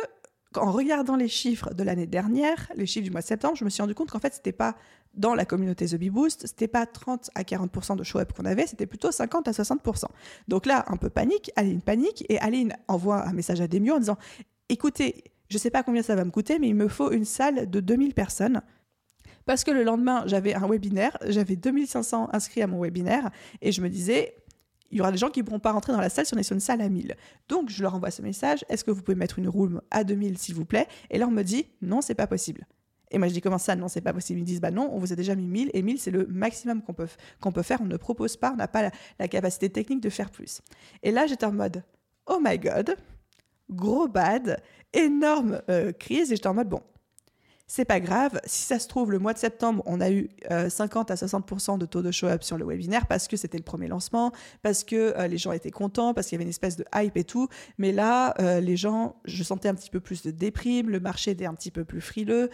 en regardant les chiffres de l'année dernière, les chiffres du mois de septembre, je me suis rendu compte qu'en fait, c'était pas dans la communauté The Bee Boost, c'était pas 30 à 40% de show-up qu'on avait, c'était plutôt 50 à 60%. Donc là, un peu panique, Aline panique, et Aline envoie un message à Demio en disant Écoutez, je sais pas combien ça va me coûter, mais il me faut une salle de 2000 personnes. Parce que le lendemain, j'avais un webinaire, j'avais 2500 inscrits à mon webinaire, et je me disais, il y aura des gens qui ne pourront pas rentrer dans la salle si on est sur une salle à 1000. Donc, je leur envoie ce message, est-ce que vous pouvez mettre une room à 2000, s'il vous plaît? Et là, on me dit, non, c'est pas possible. Et moi, je dis comment ça Non, c'est pas possible? Ils disent bah non, on vous a déjà mis 1000 et 1000 c'est le maximum qu'on peut, peut faire. On ne propose pas, on n'a pas la, capacité technique de faire plus. Et là, j'étais en mode oh my god, gros bad, énorme euh, crise. Et j'étais en mode bon, c'est pas grave. Si ça se trouve, le mois de septembre, on a eu 50 euh, à 60% de taux de show-up sur le webinaire parce que c'était le premier lancement, parce que euh, les gens étaient contents, parce qu'il y avait une espèce de hype et tout. Mais là, euh, les gens, je sentais un petit peu plus de déprime, le marché était un petit peu plus frileux,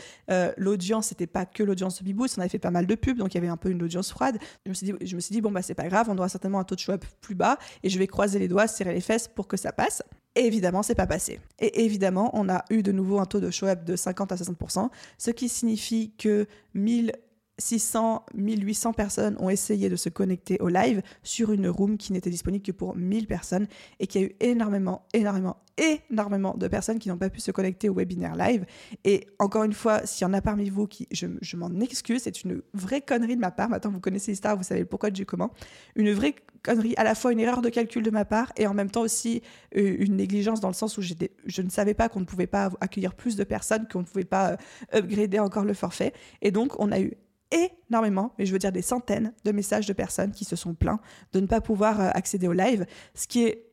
l'audience, c'était pas que l'audience Biboost, on avait fait pas mal de pubs, donc il y avait un peu une audience froide. Je me suis dit, je me suis dit bon, bah c'est pas grave, on aura certainement un taux de show-up plus bas et je vais croiser les doigts, serrer les fesses pour que ça passe. Et évidemment, c'est pas passé. Et évidemment, on a eu de nouveau un taux de show-up de 50 à 60%, ce qui signifie que 1000 600, 1800 personnes ont essayé de se connecter au live sur une room qui n'était disponible que pour 1000 personnes et qu'il y a eu énormément, énormément, énormément de personnes qui n'ont pas pu se connecter au webinaire live. Et encore une fois, s'il y en a parmi vous qui, je, je m'en excuse, c'est une vraie connerie de ma part. Maintenant, vous connaissez l'histoire, vous savez pourquoi du comment. Une vraie connerie, à la fois une erreur de calcul de ma part et en même temps aussi euh, une négligence dans le sens où je ne savais pas qu'on ne pouvait pas accueillir plus de personnes, qu'on ne pouvait pas euh, upgrader encore le forfait. Et donc, on a eu énormément, mais je veux dire des centaines de messages de personnes qui se sont plaints de ne pas pouvoir euh, accéder au live, ce qui est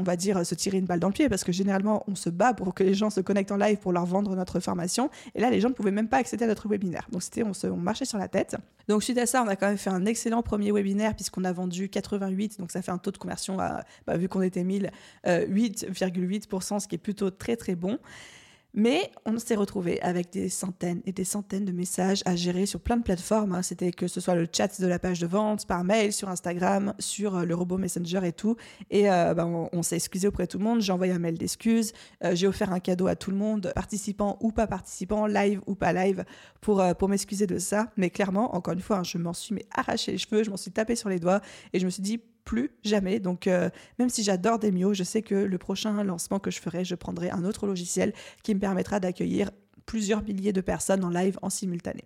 on va dire, se tirer une balle dans le pied, parce que généralement, on se bat pour que les gens se connectent en live pour leur vendre notre formation. Et là, les gens ne pouvaient même pas accéder à notre webinaire. Donc, c'était, on marchait sur la tête. Donc, suite à ça, on a quand même fait un excellent premier webinaire, puisqu'on a vendu 88. Donc, ça fait un taux de conversion, à, bah, vu qu'on était 1000, 8,8%, euh, ce qui est plutôt très, très bon. Mais on s'est retrouvé avec des centaines et des centaines de messages à gérer sur plein de plateformes. Hein. C'était que ce soit le chat de la page de vente, par mail, sur Instagram, sur euh, le robot Messenger et tout. Et euh, ben, on, s'est excusé auprès de tout le monde. J'ai envoyé un mail d'excuses. Euh, j'ai offert un cadeau à tout le monde, participant ou pas participant, live ou pas live, pour, pour m'excuser de ça. Mais clairement, encore une fois, hein, je m'en suis arraché les cheveux, je m'en suis tapé sur les doigts et je me suis dit plus jamais. Donc, euh, même si j'adore Demio, je sais que le prochain lancement que je ferai, je prendrai un autre logiciel qui me permettra d'accueillir plusieurs milliers de personnes en live en simultané.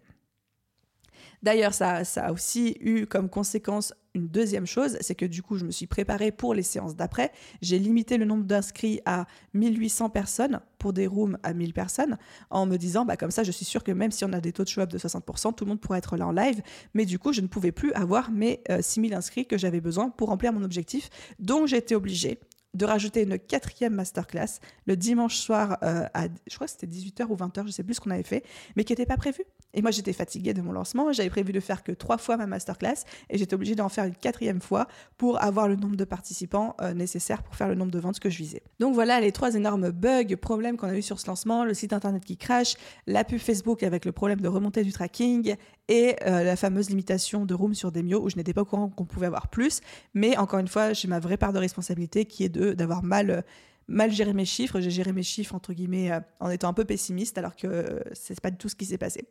D'ailleurs, ça, a aussi eu comme conséquence une deuxième chose, c'est que du coup, je me suis préparée pour les séances d'après. J'ai limité le nombre d'inscrits à 1800 personnes pour des rooms à 1000 personnes en me disant, bah, comme ça, je suis sûre que même si on a des taux de show-up de 60%, tout le monde pourra être là en live. Mais du coup, je ne pouvais plus avoir mes 6000 euh, inscrits que j'avais besoin pour remplir mon objectif. Donc, été obligée de rajouter une quatrième masterclass le dimanche soir euh, à, je crois que c'était 18h ou 20h, je sais plus ce qu'on avait fait, mais qui n'était pas prévu. Et moi, j'étais fatiguée de mon lancement. J'avais prévu de faire que trois fois ma masterclass et j'étais obligée d'en faire une quatrième fois pour avoir le nombre de participants euh, nécessaire pour faire le nombre de ventes que je visais. Donc voilà les trois énormes bugs, problèmes qu'on a eu sur ce lancement, le site internet qui crash, la pub Facebook avec le problème de remontée du tracking et euh, la fameuse limitation de room sur Demio où je n'étais pas au courant qu'on pouvait avoir plus. Mais encore une fois, j'ai ma vraie part de responsabilité qui est d'avoir mal mal géré mes chiffres. J'ai géré mes chiffres entre guillemets euh, en étant un peu pessimiste alors que c'est pas du tout ce qui s'est passé.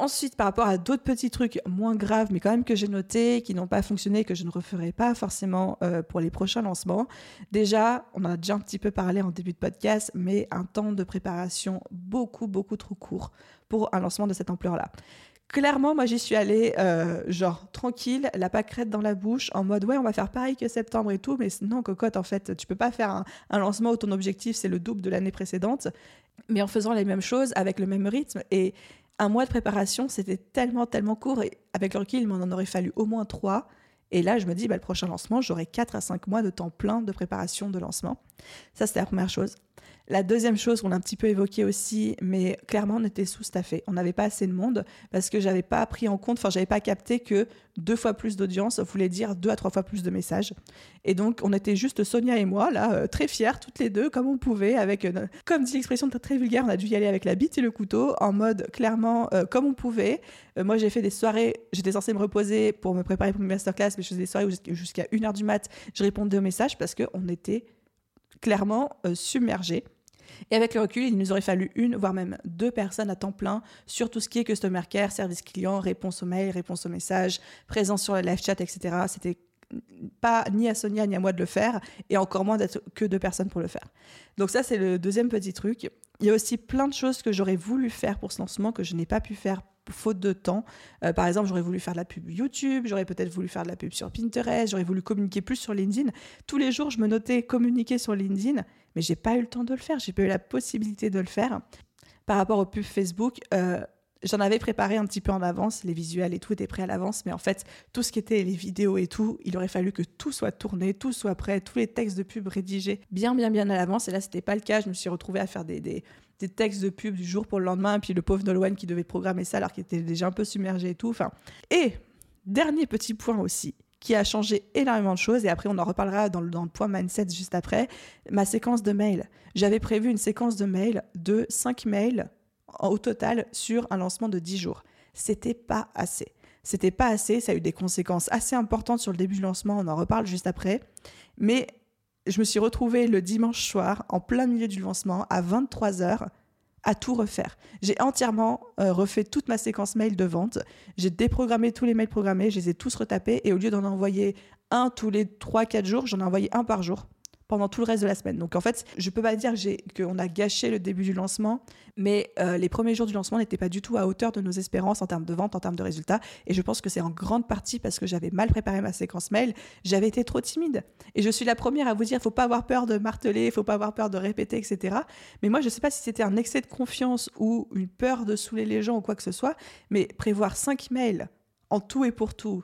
Ensuite, par rapport à d'autres petits trucs moins graves, mais quand même que j'ai notés, qui n'ont pas fonctionné, que je ne referai pas forcément euh, pour les prochains lancements. Déjà, on en a déjà un petit peu parlé en début de podcast, mais un temps de préparation beaucoup, beaucoup trop court pour un lancement de cette ampleur-là. Clairement, moi j'y suis allée euh, genre tranquille, la pâquerette dans la bouche, en mode ouais on va faire pareil que septembre et tout, mais non cocotte en fait, tu peux pas faire un, lancement où ton objectif c'est le double de l'année précédente, mais en faisant les mêmes choses avec le même rythme et un mois de préparation, c'était tellement, tellement court. Et avec le recul, il m'en en aurait fallu au moins trois. Et là, je me dis, bah, le prochain lancement, j'aurai quatre à cinq mois de temps plein de préparation de lancement. Ça, c'était la première chose. La deuxième chose qu'on a un petit peu évoqué aussi, mais clairement on était sous-staffé. On n'avait pas assez de monde parce que j'avais pas pris en compte, enfin j'avais pas capté que deux fois plus d'audience voulait dire deux à trois fois plus de messages. Et donc on était juste Sonia et moi là, euh, très fiers toutes les deux comme on pouvait, avec euh, comme dit l'expression très vulgaire, on a dû y aller avec la bite et le couteau en mode clairement euh, comme on pouvait. moi j'ai fait des soirées, j'étais censée me reposer pour me préparer pour mes masterclass, mais je faisais des soirées jusqu'à 1h du mat, je répondais aux messages parce qu'on était clairement submergés. Et avec le recul, il nous aurait fallu une, voire même deux personnes à temps plein sur tout ce qui est customer care, service client, réponse aux mails, réponse aux messages, présence sur le live chat, etc. C'était pas ni à Sonia ni à moi de le faire, et encore moins d'être que deux personnes pour le faire. Donc ça, c'est le deuxième petit truc. Il y a aussi plein de choses que j'aurais voulu faire pour ce lancement que je n'ai pas pu faire faute de temps. Euh, par exemple, j'aurais voulu faire de la pub YouTube, j'aurais peut-être voulu faire de la pub sur Pinterest, j'aurais voulu communiquer plus sur LinkedIn. Tous les jours, je me notais communiquer sur LinkedIn, mais j'ai pas eu le temps de le faire, j'ai pas eu la possibilité de le faire. Par rapport aux pubs Facebook, euh, J'en avais préparé un petit peu en avance, les visuels et tout était prêt à l'avance, mais en fait, tout ce qui était les vidéos et tout, il aurait fallu que tout soit tourné, tout soit prêt, tous les textes de pub rédigés bien, bien, bien à l'avance. Et là, c'était pas le cas. Je me suis retrouvée à faire des, des, des, textes de pub du jour pour le lendemain, puis le pauvre Nolwenn qui devait programmer ça alors qu'il était déjà un peu submergé et tout. Enfin, et dernier petit point aussi, qui a changé énormément de choses, et après on en reparlera dans le, dans le point mindset juste après, ma séquence de mails. J'avais prévu une séquence de mails de 5 mails au total sur un lancement de 10 jours. C'était pas assez. C'était pas assez, ça a eu des conséquences assez importantes sur le début du lancement, on en reparle juste après. Mais je me suis retrouvée le dimanche soir, en plein milieu du lancement, à 23h, à tout refaire. J'ai entièrement euh, refait toute ma séquence mail de vente. J'ai déprogrammé tous les mails programmés, je les ai tous retapés et au lieu d'en envoyer un tous les 3-4 jours, j'en ai envoyé un par jour pendant tout le reste de la semaine. Donc en fait, je peux pas dire qu'on a gâché le début du lancement, mais euh, les premiers jours du lancement n'étaient pas du tout à hauteur de nos espérances en termes de vente, en termes de résultats. Et je pense que c'est en grande partie parce que j'avais mal préparé ma séquence mail, j'avais été trop timide. Et je suis la première à vous dire, faut pas avoir peur de marteler, faut pas avoir peur de répéter, etc. Mais moi, je sais pas si c'était un excès de confiance ou une peur de saouler les gens ou quoi que ce soit, mais prévoir 5 mails en tout et pour tout,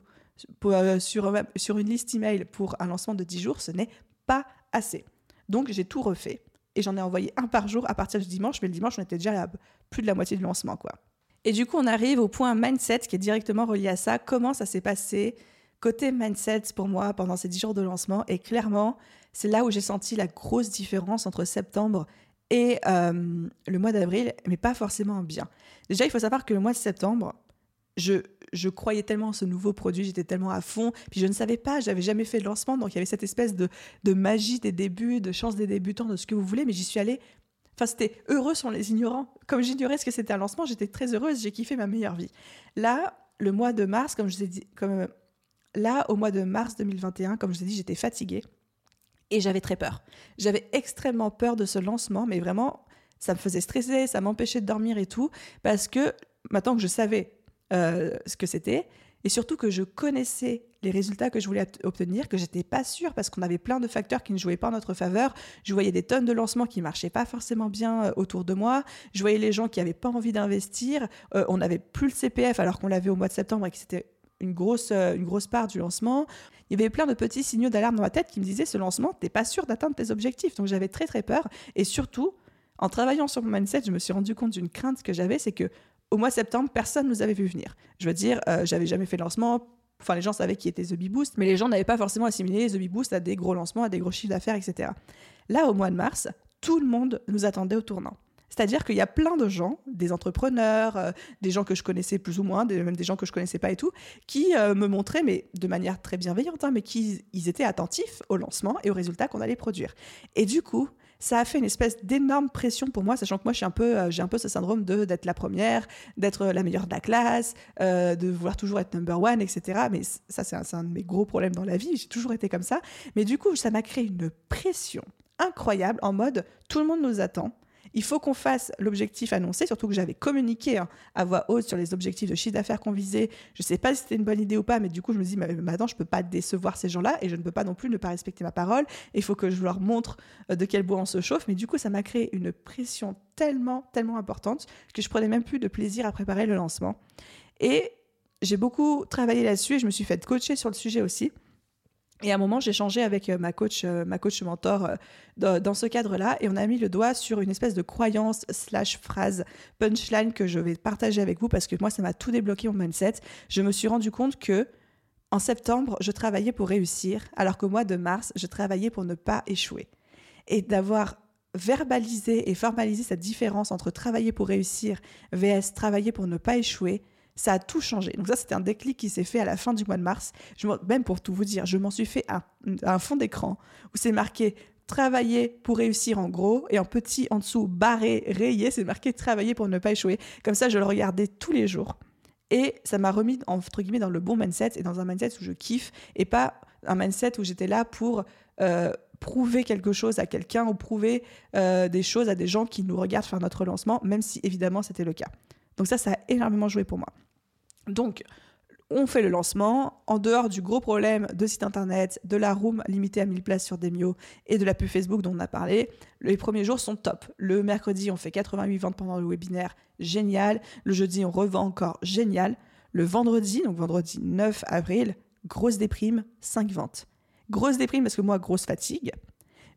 euh, sur, sur une liste email pour un lancement de 10 jours, ce n'est pas assez. Donc j'ai tout refait et j'en ai envoyé un par jour à partir du dimanche, mais le dimanche on était déjà à plus de la moitié du lancement quoi. Et du coup on arrive au point mindset qui est directement relié à ça. Comment ça s'est passé côté mindset pour moi pendant ces 10 jours de lancement? Et clairement c'est là où j'ai senti la grosse différence entre septembre et euh, le mois d'avril, mais pas forcément bien. Déjà il faut savoir que le mois de septembre, je, je croyais tellement en ce nouveau produit, j'étais tellement à fond, puis je ne savais pas, j'avais jamais fait de lancement, donc il y avait cette espèce de, magie des débuts, de chance des débutants, de ce que vous voulez, mais j'y suis allée. Enfin, c'était heureux sont les ignorants. Comme j'ignorais ce que c'était un lancement, j'étais très heureuse, j'ai kiffé ma meilleure vie. Là, le mois de mars, comme je vous ai dit, comme là, au mois de mars 2021, comme je vous ai dit, j'étais fatiguée et j'avais très peur. J'avais extrêmement peur de ce lancement, mais vraiment, ça me faisait stresser, ça m'empêchait de dormir et tout, parce que maintenant que je savais euh, ce que c'était, et surtout que je connaissais les résultats que je voulais obtenir, que j'étais pas sûre parce qu'on avait plein de facteurs qui ne jouaient pas en notre faveur. Je voyais des tonnes de lancements qui marchaient pas forcément bien euh, autour de moi. Je voyais les gens qui avaient pas envie d'investir. Euh, on n'avait plus le CPF alors qu'on l'avait au mois de septembre et que c'était une grosse, une grosse part du lancement. Il y avait plein de petits signaux d'alarme dans ma tête qui me disaient ce lancement, t'es pas sûr d'atteindre tes objectifs. Donc j'avais très très peur. Et surtout, en travaillant sur mon mindset, je me suis rendu compte d'une crainte que j'avais, c'est que au mois de septembre, personne ne nous avait vu venir. Je veux dire, euh, j'avais jamais fait de lancement. Enfin, les gens savaient qui était The Bee Boost, mais les gens n'avaient pas forcément assimilé The Bee Boost à des gros lancements, à des gros chiffres d'affaires, etc. Là, au mois de mars, tout le monde nous attendait au tournant. C'est-à-dire qu'il y a plein de gens, des entrepreneurs, euh, des gens que je connaissais plus ou moins, même des gens que je connaissais pas et tout, qui euh, me montraient, mais de manière très bienveillante, hein, mais qui ils étaient attentifs au lancement et aux résultats qu'on allait produire. Et du coup, ça a fait une espèce d'énorme pression pour moi, sachant que moi, suis un peu, euh, j'ai un peu ce syndrome de d'être la première, d'être la meilleure de la classe, euh, de vouloir toujours être number one, etc. Mais ça, c'est un, de mes gros problèmes dans la vie. J'ai toujours été comme ça. Mais du coup, ça m'a créé une pression incroyable en mode tout le monde nous attend il faut qu'on fasse l'objectif annoncé, surtout que j'avais communiqué hein, à voix haute sur les objectifs de chiffre d'affaires qu'on visait. Je ne sais pas si c'était une bonne idée ou pas, mais du coup, je me dis, maintenant, je ne peux pas décevoir ces gens-là et je ne peux pas non plus ne pas respecter ma parole. Il faut que je leur montre euh, de quel bois on se chauffe. Mais du coup, ça m'a créé une pression tellement, tellement importante que je prenais même plus de plaisir à préparer le lancement. Et j'ai beaucoup travaillé là-dessus et je me suis fait coacher sur le sujet aussi. Et à un moment, j'ai changé avec euh, ma coach, euh, ma coach mentor euh, dans ce cadre-là, et on a mis le doigt sur une espèce de croyance slash phrase punchline que je vais partager avec vous parce que moi, ça m'a tout débloqué mon mindset. Je me suis rendu compte que en septembre, je travaillais pour réussir, alors qu'au mois de mars, je travaillais pour ne pas échouer. Et d'avoir verbalisé et formalisé cette différence entre travailler pour réussir vs travailler pour ne pas échouer, ça a tout changé. Donc ça, c'était un déclic qui s'est fait à la fin du mois de mars. Même pour tout vous dire, je m'en suis fait un, un fond d'écran où c'est marqué travailler pour réussir en gros et en petit en dessous barré rayé c'est marqué travailler pour ne pas échouer comme ça je le regardais tous les jours et ça m'a remis entre guillemets dans le bon mindset et dans un mindset où je kiffe et pas un mindset où j'étais là pour euh, prouver quelque chose à quelqu'un ou prouver euh, des choses à des gens qui nous regardent faire notre lancement même si évidemment c'était le cas donc ça ça a énormément joué pour moi donc, on fait le lancement. En dehors du gros problème de site internet, de la room limitée à 1000 places sur Demio et de la pub Facebook dont on a parlé, les premiers jours sont top. Le mercredi, on fait 88 ventes pendant le webinaire, génial. Le jeudi, on revend encore, génial. Le vendredi, donc vendredi 9 avril, grosse déprime, 5 ventes. Grosse déprime parce que moi, grosse fatigue.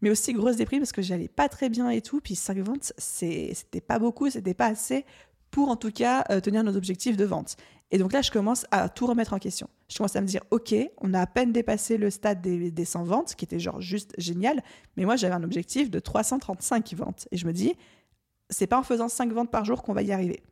Mais aussi grosse déprime parce que j'allais pas très bien et tout. Puis 5 ventes, c'était pas beaucoup, c'était pas assez pour en tout cas euh, tenir nos objectifs de vente. Et donc là, je commence à tout remettre en question. Je commence à me dire, OK, on a à peine dépassé le stade des, des 100 ventes, qui était genre juste génial, mais moi j'avais un objectif de 335 ventes. Et je me dis, c'est pas en faisant 5 ventes par jour qu'on va y arriver.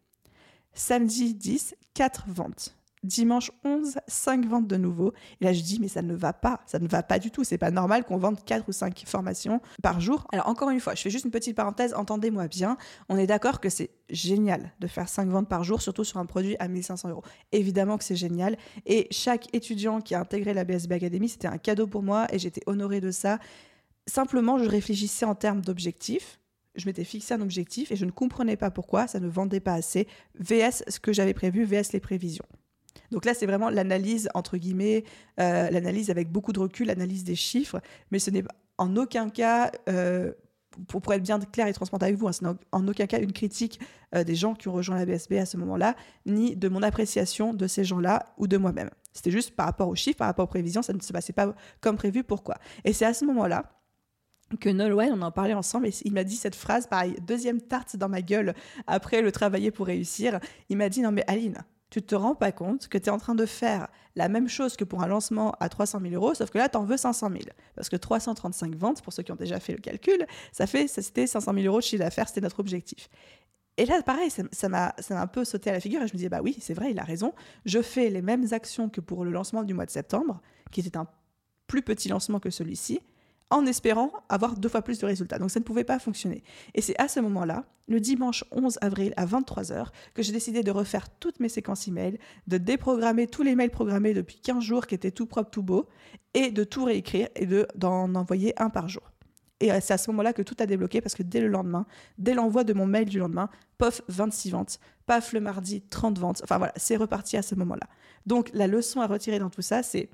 Samedi 10, 4 ventes. Dimanche 11, 5 ventes de nouveau. Et là, je dis, mais ça ne va pas. Ça ne va pas du tout. C'est pas normal qu'on vende 4 ou 5 formations par jour. Alors, encore une fois, je fais juste une petite parenthèse. Entendez-moi bien. On est d'accord que c'est génial de faire 5 ventes par jour, surtout sur un produit à 1500 euros. Évidemment que c'est génial. Et chaque étudiant qui a intégré la BSB Academy, c'était un cadeau pour moi et j'étais honorée de ça. Simplement, je réfléchissais en termes d'objectifs je m'étais fixé un objectif et je ne comprenais pas pourquoi ça ne vendait pas assez. VS ce que j'avais prévu, VS les prévisions. Donc là, c'est vraiment l'analyse, entre guillemets, euh, l'analyse avec beaucoup de recul, l'analyse des chiffres, mais ce n'est en aucun cas, euh, pour, être bien clair et transparent avec vous, hein, ce n'est en aucun cas une critique euh, des gens qui ont rejoint la BSB à ce moment-là, ni de mon appréciation de ces gens-là ou de moi-même. C'était juste par rapport aux chiffres, par rapport aux prévisions, ça ne se passait pas comme prévu. Pourquoi? Et c'est à ce moment-là que Nolwenn, on en parlait ensemble, et il m'a dit cette phrase, pareil, deuxième tarte dans ma gueule après le travailler pour réussir. Il m'a dit Non, mais Aline, tu te rends pas compte que tu es en train de faire la même chose que pour un lancement à 300 000 euros, sauf que là, tu en veux 500 000. Parce que 335 ventes, pour ceux qui ont déjà fait le calcul, ça fait, c'était 500 000 euros de chiffre d'affaires, c'était notre objectif. Et là, pareil, ça m'a un peu sauté à la figure et je me disais, bah oui, c'est vrai, il a raison. Je fais les mêmes actions que pour le lancement du mois de septembre, qui était un plus petit lancement que celui-ci, en espérant avoir deux fois plus de résultats. Donc ça ne pouvait pas fonctionner. Et c'est à ce moment-là, le dimanche 11 avril à 23h, que j'ai décidé de refaire toutes mes séquences email, de déprogrammer tous les mails programmés depuis 15 jours qui étaient tout propres, tout beaux, et de tout réécrire et d'en envoyer un par jour. Et c'est à ce moment-là que tout a débloqué parce que dès le lendemain, dès l'envoi de mon mail du lendemain, pof, 26 ventes, paf, le mardi, 30 ventes. Enfin voilà, c'est reparti à ce moment-là. Donc la leçon à retirer dans tout ça, c'est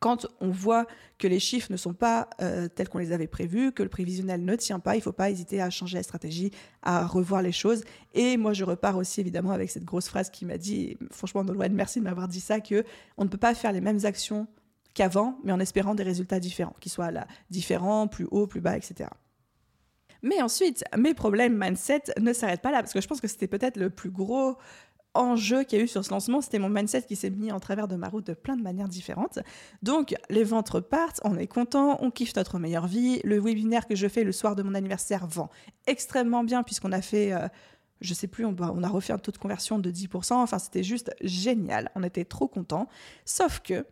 quand on voit que les chiffres ne sont pas euh, tels qu'on les avait prévus, que le prévisionnel ne tient pas, il ne faut pas hésiter à changer la stratégie, à revoir les choses. Et moi, je repars aussi évidemment avec cette grosse phrase qui m'a dit, franchement, Nolwenn, merci de m'avoir dit ça, que on ne peut pas faire les mêmes actions qu'avant, mais en espérant des résultats différents, qu'ils soient là différents, plus haut, plus bas, etc. Mais ensuite, mes problèmes mindset ne s'arrêtent pas là, parce que je pense que c'était peut-être le plus gros enjeu qu'il y a eu sur ce lancement, c'était mon mindset qui s'est mis en travers de ma route de plein de manières différentes. Donc, les ventes repartent, on est content, on kiffe notre meilleure vie. Le webinaire que je fais le soir de mon anniversaire vend extrêmement bien puisqu'on a fait, je euh, je sais plus, on, on, a refait un taux de conversion de 10%. Enfin, c'était juste génial. On était trop contents. Sauf que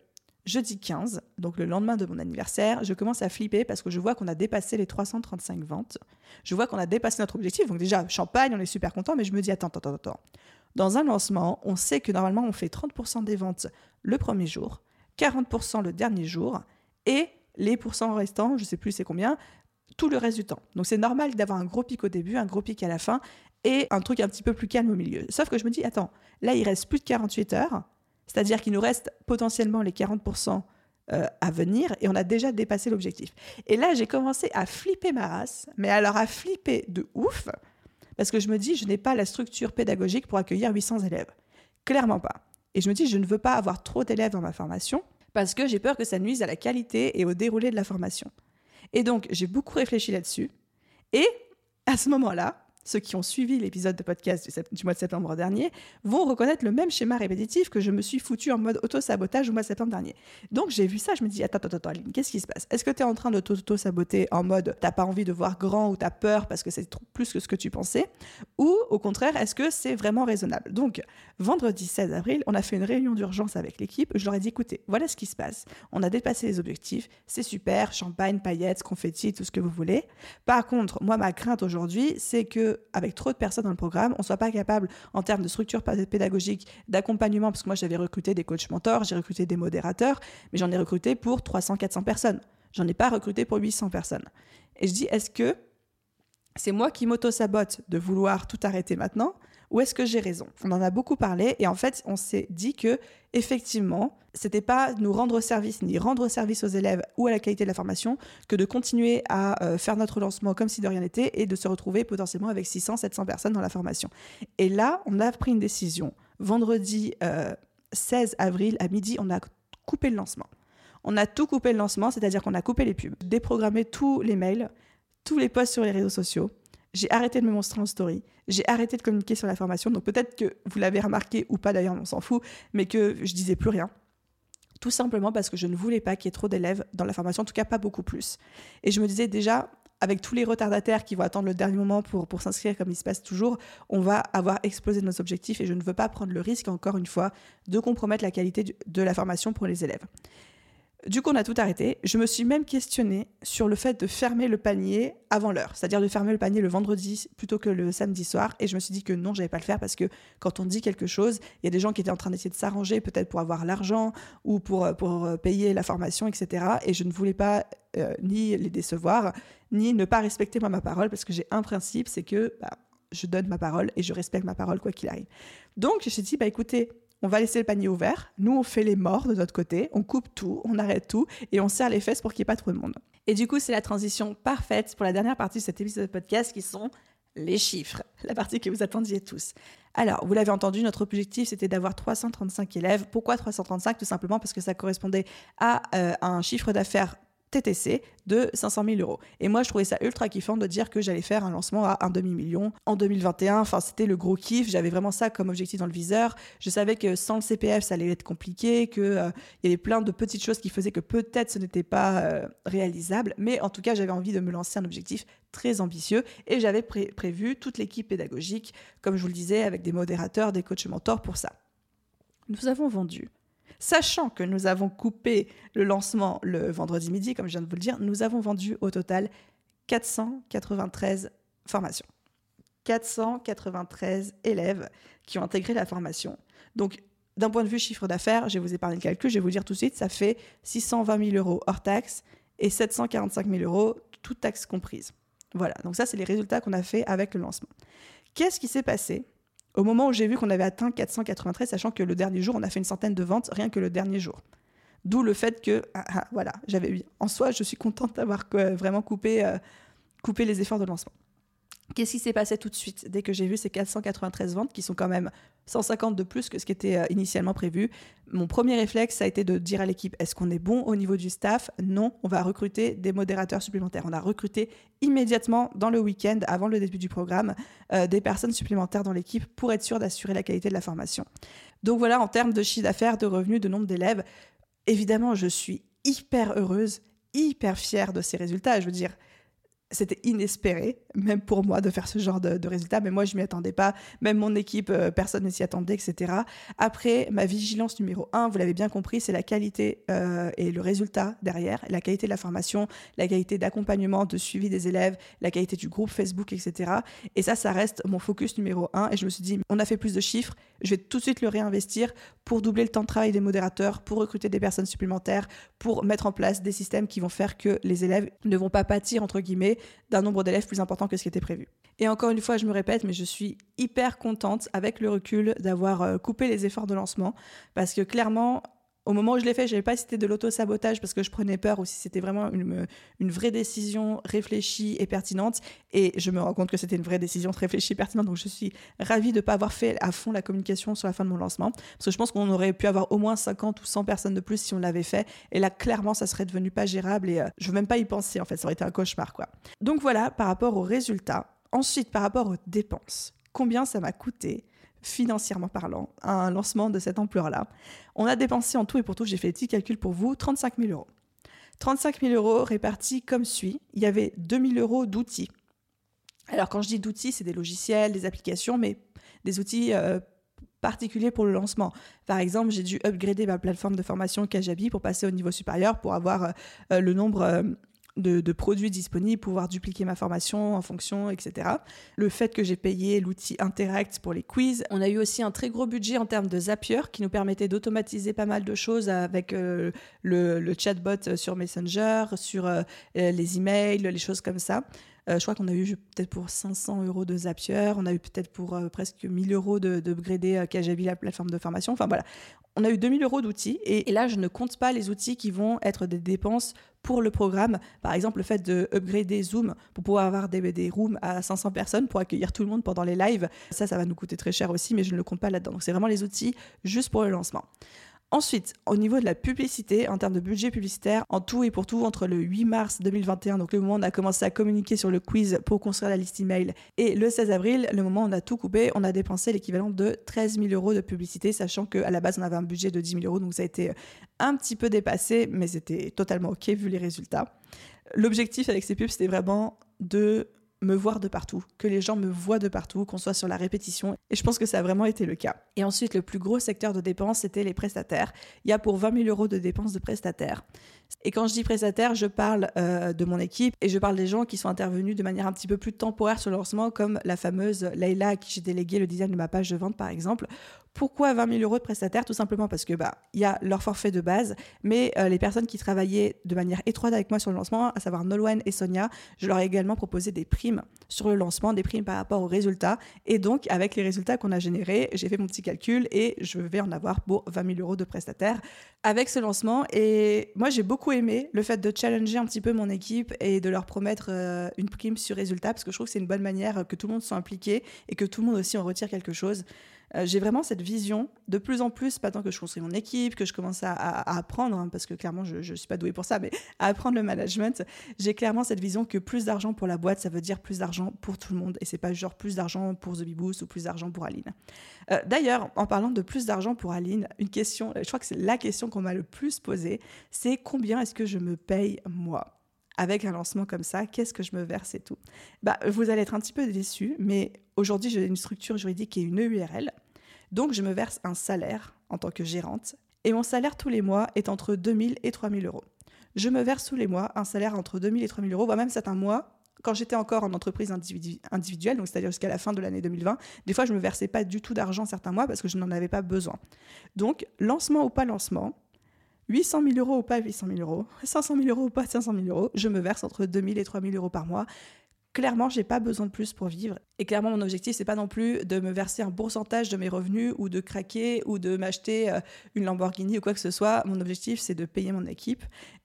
jeudi 15, donc le lendemain de mon anniversaire, je commence à flipper parce que je vois qu'on a dépassé les 335 ventes. Je vois qu'on a dépassé notre objectif. Donc déjà, champagne, on est super content, mais je me dis, attends, attends, attends. Dans un lancement, on sait que normalement, on fait 30% des ventes le premier jour, 40% le dernier jour, et les pourcents restants, je sais plus c'est combien, tout le reste du temps. Donc c'est normal d'avoir un gros pic au début, un gros pic à la fin, et un truc un petit peu plus calme au milieu. Sauf que je me dis, attends, là, il reste plus de 48 heures, c'est-à-dire qu'il nous reste potentiellement les 40% euh, à venir et on a déjà dépassé l'objectif. Et là, j'ai commencé à flipper ma race, mais alors à flipper de ouf, parce que je me dis, je n'ai pas la structure pédagogique pour accueillir 800 élèves. Clairement pas. Et je me dis, je ne veux pas avoir trop d'élèves dans ma formation parce que j'ai peur que ça nuise à la qualité et au déroulé de la formation. Et donc, j'ai beaucoup réfléchi là-dessus. Et à ce moment-là, ceux qui ont suivi l'épisode de podcast du, mois de septembre dernier vont reconnaître le même schéma répétitif que je me suis foutu en mode auto-sabotage au mois de septembre dernier. Donc j'ai vu ça, je me dis attends, attends, attends, Aline, qu'est-ce qui se passe? Est-ce que tu es en train de t'auto-saboter en mode t'as pas envie de voir grand ou t'as peur parce que c'est plus que ce que tu pensais? Ou au contraire, est-ce que c'est vraiment raisonnable? Donc vendredi 16 avril, on a fait une réunion d'urgence avec l'équipe. Je leur ai dit écoutez, voilà ce qui se passe. On a dépassé les objectifs, c'est super, champagne, paillettes, confettis, tout ce que vous voulez. Par contre, moi, ma crainte aujourd'hui, c'est que avec trop de personnes dans le programme, on soit pas capable en termes de structure pédagogique, d'accompagnement, parce que moi j'avais recruté des coachs mentors, j'ai recruté des modérateurs, mais j'en ai recruté pour 300-400 personnes. J'en ai pas recruté pour 800 personnes. Et je dis, est-ce que c'est moi qui m'auto-sabote de vouloir tout arrêter maintenant ou est-ce que j'ai raison? On en a beaucoup parlé et en fait, on s'est dit que effectivement, c'était pas nous rendre service ni rendre service aux élèves ou à la qualité de la formation que de continuer à euh, faire notre lancement comme si de rien n'était et de se retrouver potentiellement avec 600, 700 personnes dans la formation. Et là, on a pris une décision. Vendredi 16 euh, avril à midi, on a coupé le lancement. On a tout coupé le lancement, c'est-à-dire qu'on a coupé les pubs, déprogrammé tous les mails, tous les posts sur les réseaux sociaux. J'ai arrêté de me montrer en story. J'ai arrêté de communiquer sur la formation. Donc peut-être que vous l'avez remarqué ou pas d'ailleurs, on s'en fout, mais que je disais plus rien. Tout simplement parce que je ne voulais pas qu'il y ait trop d'élèves dans la formation, en tout cas pas beaucoup plus. Et je me disais déjà, avec tous les retardataires qui vont attendre le dernier moment pour, pour s'inscrire comme il se passe toujours, on va avoir explosé nos objectifs et je ne veux pas prendre le risque, encore une fois, de compromettre la qualité de la formation pour les élèves. Du coup, on a tout arrêté. Je me suis même questionnée sur le fait de fermer le panier avant l'heure, c'est-à-dire de fermer le panier le vendredi plutôt que le samedi soir. Et je me suis dit que non, j'allais pas le faire parce que quand on dit quelque chose, il y a des gens qui étaient en train d'essayer de s'arranger, peut-être pour avoir l'argent ou pour, euh, pour euh, payer la formation, etc. Et je ne voulais pas euh, ni les décevoir, ni ne pas respecter moi ma parole parce que j'ai un principe, c'est que bah, je donne ma parole et je respecte ma parole quoi qu'il arrive. Donc, je me suis dit, bah écoutez, on va laisser le panier ouvert. Nous, on fait les morts de notre côté, on coupe tout, on arrête tout et on serre les fesses pour qu'il n'y ait pas trop de monde. Et du coup, c'est la transition parfaite pour la dernière partie de cet épisode de podcast qui sont les chiffres, la partie que vous attendiez tous. Alors, vous l'avez entendu, notre objectif, c'était d'avoir 335 élèves. Pourquoi 335 Tout simplement parce que ça correspondait à euh, un chiffre d'affaires TTC de 500 000 euros. Et moi, je trouvais ça ultra kiffant de dire que j'allais faire un lancement à un demi-million en 2021. Enfin, c'était le gros kiff. J'avais vraiment ça comme objectif dans le viseur. Je savais que sans le CPF, ça allait être compliqué, qu'il euh, y avait plein de petites choses qui faisaient que peut-être ce n'était pas euh, réalisable. Mais en tout cas, j'avais envie de me lancer un objectif très ambitieux et j'avais prévu toute l'équipe pédagogique, comme je vous le disais, avec des modérateurs, des coachs mentors pour ça. Nous avons vendu Sachant que nous avons coupé le lancement le vendredi midi, comme je viens de vous le dire, nous avons vendu au total 493 formations. 493 élèves qui ont intégré la formation. Donc, d'un point de vue chiffre d'affaires, je vais vous épargner le calcul, je vais vous dire tout de suite, ça fait 620 000 euros hors taxe et 745 000 euros, toutes taxes comprises. Voilà, donc ça, c'est les résultats qu'on a fait avec le lancement. Qu'est-ce qui s'est passé? Au moment où j'ai vu qu'on avait atteint 493, sachant que le dernier jour, on a fait une centaine de ventes rien que le dernier jour. D'où le fait que, ah, ah, voilà, j'avais. En soi, je suis contente d'avoir vraiment euh, coupé les efforts de lancement. Qu'est-ce qui s'est passé tout de suite dès que j'ai vu ces 493 ventes qui sont quand même 150 de plus que ce qui était euh, initialement prévu? Mon premier réflexe, ça a été de dire à l'équipe est-ce qu'on est bon au niveau du staff? Non, on va recruter des modérateurs supplémentaires. On a recruté immédiatement dans le week-end, avant le début du programme, euh, des personnes supplémentaires dans l'équipe pour être sûr d'assurer la qualité de la formation. Donc voilà, en termes de chiffre d'affaires, de revenus, de nombre d'élèves, évidemment, je suis hyper heureuse, hyper fière de ces résultats. Je veux dire, c'était inespéré, même pour moi, de faire ce genre de, résultat. Mais moi, je m'y attendais pas. Même mon équipe, euh, personne ne s'y attendait, etc. Après, ma vigilance numéro un, vous l'avez bien compris, c'est la qualité euh, et le résultat derrière, la qualité de la formation, la qualité d'accompagnement, de suivi des élèves, la qualité du groupe Facebook, etc. Et ça, ça reste mon focus numéro un. Et je me suis dit, on a fait plus de chiffres, je vais tout de suite le réinvestir pour doubler le temps de travail des modérateurs, pour recruter des personnes supplémentaires, pour mettre en place des systèmes qui vont faire que les élèves ne vont pas pâtir, entre guillemets, d'un nombre d'élèves plus important que ce qui était prévu. Et encore une fois, je me répète, mais je suis hyper contente avec le recul d'avoir euh, coupé les efforts de lancement parce que clairement, au moment où je l'ai fait, je n'avais pas c'était de l'auto-sabotage parce que je prenais peur ou si c'était vraiment une, une, vraie décision réfléchie et pertinente. Et je me rends compte que c'était une vraie décision réfléchie et pertinente. Donc je suis ravie de ne pas avoir fait à fond la communication sur la fin de mon lancement. Parce que je pense qu'on aurait pu avoir au moins 50 ou 100 personnes de plus si on l'avait fait. Et là, clairement, ça serait devenu pas gérable et je euh, je veux même pas y penser en fait. Ça aurait été un cauchemar quoi. Donc voilà, par rapport aux résultats. Ensuite, par rapport aux dépenses. Combien ça m'a coûté financièrement parlant, un lancement de cette ampleur-là. On a dépensé en tout et pour tout, j'ai fait des petits calculs pour vous, 35 000 euros. 35 000 euros répartis comme suit. Il y avait 2 000 euros d'outils. Alors quand je dis d'outils, c'est des logiciels, des applications, mais des outils euh, particuliers pour le lancement. Par exemple, j'ai dû upgrader ma plateforme de formation Kajabi pour passer au niveau supérieur, pour avoir euh, le nombre euh, de, produits disponibles, pouvoir dupliquer ma formation en fonction, etc. Le fait que j'ai payé l'outil Interact pour les quiz. On a eu aussi un très gros budget en termes de Zapier qui nous permettait d'automatiser pas mal de choses avec euh, le, chatbot sur Messenger, sur euh, les emails, les choses comme ça. Euh, je crois qu'on a eu peut-être pour 500 euros de Zapier, on a eu peut-être pour presque 1000 euros de, de Kajabi, la plateforme de formation. Enfin voilà, on a eu 2000 euros d'outils et, là, je ne compte pas les outils qui vont être des dépenses pour le programme. Par exemple, le fait de upgrader Zoom pour pouvoir avoir des, des rooms à 500 personnes pour accueillir tout le monde pendant les lives. Ça, ça va nous coûter très cher aussi, mais je ne le compte pas là-dedans. Donc, c'est vraiment les outils juste pour le lancement. Ensuite, au niveau de la publicité, en termes de budget publicitaire, en tout et pour tout, entre le 8 mars 2021, donc le moment où on a commencé à communiquer sur le quiz pour construire la liste email, et le 16 avril, le moment où on a tout coupé, on a dépensé l'équivalent de 13 000 euros de publicité, sachant qu'à la base, on avait un budget de 10 000 euros, donc ça a été un petit peu dépassé, mais c'était totalement OK vu les résultats. L'objectif avec ces pubs, c'était vraiment de me voir de partout, que les gens me voient de partout, qu'on soit sur la répétition. Et je pense que ça a vraiment été le cas. Et ensuite, le plus gros secteur de dépenses, c'était les prestataires. Il y a pour 20 000 euros de dépenses de prestataires. Et quand je dis prestataires, je parle euh, de mon équipe et je parle des gens qui sont intervenus de manière un petit peu plus temporaire sur le lancement, comme la fameuse Leïla à qui j'ai délégué le design de ma page de vente, par exemple, pourquoi 20 000 euros de prestataires Tout simplement parce que bah y a leur forfait de base, mais euh, les personnes qui travaillaient de manière étroite avec moi sur le lancement, à savoir Nolwenn et Sonia, je leur ai également proposé des primes sur le lancement, des primes par rapport aux résultats. Et donc avec les résultats qu'on a générés, j'ai fait mon petit calcul et je vais en avoir pour 20 000 euros de prestataires avec ce lancement. Et moi j'ai beaucoup aimé le fait de challenger un petit peu mon équipe et de leur promettre euh, une prime sur résultat parce que je trouve que c'est une bonne manière que tout le monde soit impliqué et que tout le monde aussi en retire quelque chose. Euh, j'ai vraiment cette vision de plus en plus, pas tant que je construis mon équipe, que je commence à, apprendre, hein, parce que clairement je ne suis pas douée pour ça, mais à apprendre le management, j'ai clairement cette vision que plus d'argent pour la boîte, ça veut dire plus d'argent pour tout le monde, et c'est pas genre plus d'argent pour The Beboost ou plus d'argent pour Aline. Euh, d'ailleurs, en parlant de plus d'argent pour Aline, une question, je crois que c'est la question qu'on m'a le plus posée, c'est combien est-ce que je me paye moi? Avec un lancement comme ça, qu'est-ce que je me verse et tout? Bah, Vous allez être un petit peu déçus, mais aujourd'hui, j'ai une structure juridique est une EURL. Donc, je me verse un salaire en tant que gérante. Et mon salaire tous les mois est entre 2000 et 3000 euros. Je me verse tous les mois un salaire entre 2000 et 3000 euros, voire même certains mois. Quand j'étais encore en entreprise individuelle, donc c'est-à-dire jusqu'à la fin de l'année 2020, des fois je ne me versais pas du tout d'argent certains mois parce que je n'en avais pas besoin. Donc, lancement ou pas lancement, 800 000 euros ou pas 800 000 euros, 500 000 euros ou pas 500 000 euros, je me verse entre 2000 et 3000 euros par mois. Clairement, j'ai pas besoin de plus pour vivre. Et clairement, mon objectif, c'est pas non plus de me verser un pourcentage de mes revenus ou de craquer ou de m'acheter euh, une Lamborghini ou quoi que ce soit. Mon objectif, c'est de payer mon équipe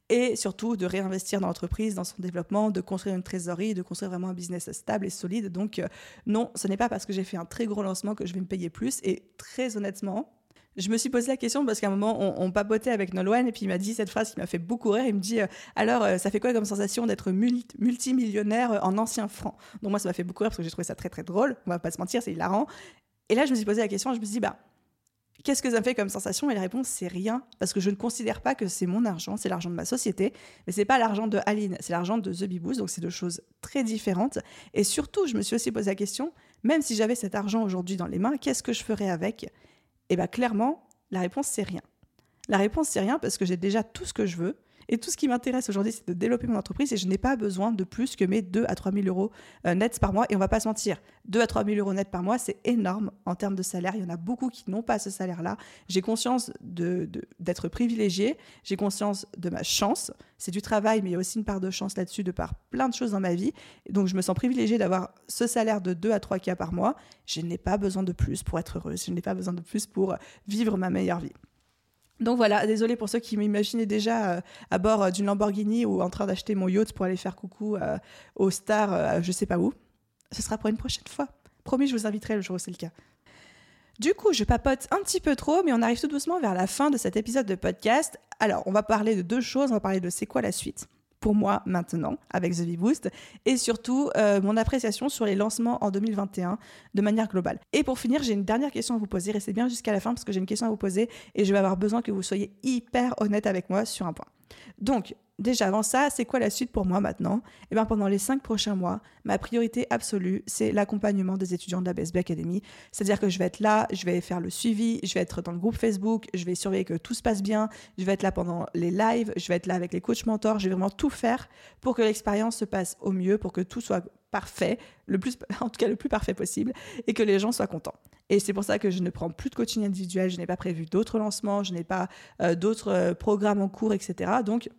et surtout de réinvestir dans l'entreprise, dans son développement, de construire une trésorerie, de construire vraiment un business stable et solide. Donc euh, non, ce n'est pas parce que j'ai fait un très gros lancement que je vais me payer plus. Et très honnêtement, je me suis posé la question parce qu'à un moment, on, papotait avec Nolwenn et puis il m'a dit cette phrase qui m'a fait beaucoup rire. Il me dit euh, Alors, euh, ça fait quoi comme sensation d'être multimillionnaire en ancien francs Donc, moi, ça m'a fait beaucoup rire parce que j'ai trouvé ça très, très drôle. On va pas se mentir, c'est hilarant. Et là, je me suis posé la question je me suis dit Bah, qu'est-ce que ça me fait comme sensation? Et la réponse, c'est rien. Parce que je ne considère pas que c'est mon argent, c'est l'argent de ma société. Mais c'est pas l'argent de Aline, c'est l'argent de The Beboost. Donc, c'est deux choses très différentes. Et surtout, je me suis aussi posé la question même si j'avais cet argent aujourd'hui dans les mains, qu'est-ce que je ferais avec? Et bien clairement, la réponse c'est rien. La réponse c'est rien parce que j'ai déjà tout ce que je veux et tout ce qui m'intéresse aujourd'hui, c'est de développer mon entreprise et je n'ai pas besoin de plus que mes 2 à 3 000 euros euh, nets par mois. Et on va pas se mentir, 2 à 3 000 euros nets par mois, c'est énorme en termes de salaire. Il y en a beaucoup qui n'ont pas ce salaire-là. J'ai conscience d'être de, privilégiée, j'ai conscience de ma chance. C'est du travail, mais il y a aussi une part de chance là-dessus de par plein de choses dans ma vie. donc je me sens privilégiée d'avoir ce salaire de 2 à 3 cas par mois. Je n'ai pas besoin de plus pour être heureuse. Je n'ai pas besoin de plus pour vivre ma meilleure vie. Donc voilà, désolé pour ceux qui m'imaginaient déjà euh, à bord euh, d'une Lamborghini ou en train d'acheter mon yacht pour aller faire coucou euh, aux stars, je sais pas où. Ce sera pour une prochaine fois. Promis, je vous inviterai le jour où c'est le cas. Du coup, je papote un petit peu trop, mais on arrive tout doucement vers la fin de cet épisode de podcast. Alors, on va parler de deux choses. On va parler de c'est quoi la suite pour moi maintenant avec The V-Boost et surtout euh, mon appréciation sur les lancements en 2021 de manière globale. Et pour finir, j'ai une dernière question à vous poser. Restez bien jusqu'à la fin parce que j'ai une question à vous poser et je vais avoir besoin que vous soyez hyper honnête avec moi sur un point. Donc, Déjà, avant ça, c'est quoi la suite pour moi maintenant? Eh bien, pendant les cinq prochains mois, ma priorité absolue, c'est l'accompagnement des étudiants de la BSB Academy. C'est-à-dire que je vais être là, je vais faire le suivi, je vais être dans le groupe Facebook, je vais surveiller que tout se passe bien, je vais être là pendant les lives, je vais être là avec les coachs mentors, je vais vraiment tout faire pour que l'expérience se passe au mieux, pour que tout soit parfait, le plus, en tout cas le plus parfait possible, et que les gens soient contents. Et c'est pour ça que je ne prends plus de coaching individuel, je n'ai pas prévu d'autres lancements, je n'ai pas euh, d'autres euh, programmes en cours, etc. Donc,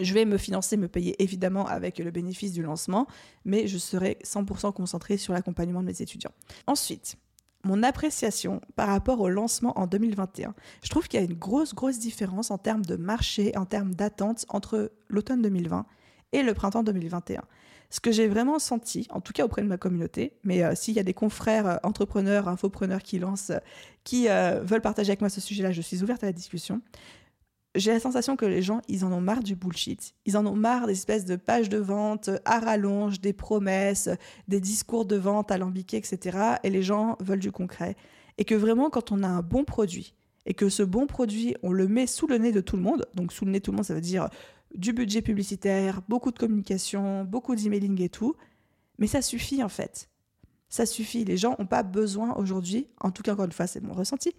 je vais me financer, me payer évidemment avec le bénéfice du lancement, mais je serai 100% concentrée sur l'accompagnement de mes étudiants. Ensuite, mon appréciation par rapport au lancement en 2021. Je trouve qu'il y a une grosse, grosse différence en termes de marché, en termes d'attente entre l'automne 2020 et le printemps 2021. Ce que j'ai vraiment senti, en tout cas auprès de ma communauté, mais euh, s'il y a des confrères euh, entrepreneurs, infopreneurs qui lancent, euh, qui veulent partager avec moi ce sujet-là, je suis ouverte à la discussion j'ai la sensation que les gens, ils en ont marre du bullshit. Ils en ont marre des espèces de pages de vente à rallonge, des promesses, des discours de vente alambiqués, etc. Et les gens veulent du concret. Et que vraiment, quand on a un bon produit, et que ce bon produit, on le met sous le nez de tout le monde, donc sous le nez de tout le monde, ça veut dire du budget publicitaire, beaucoup de communication, beaucoup d'emailing et tout. Mais ça suffit en fait. Ça suffit. Les gens n'ont pas besoin aujourd'hui, en tout cas encore une fois c'est mon ressenti,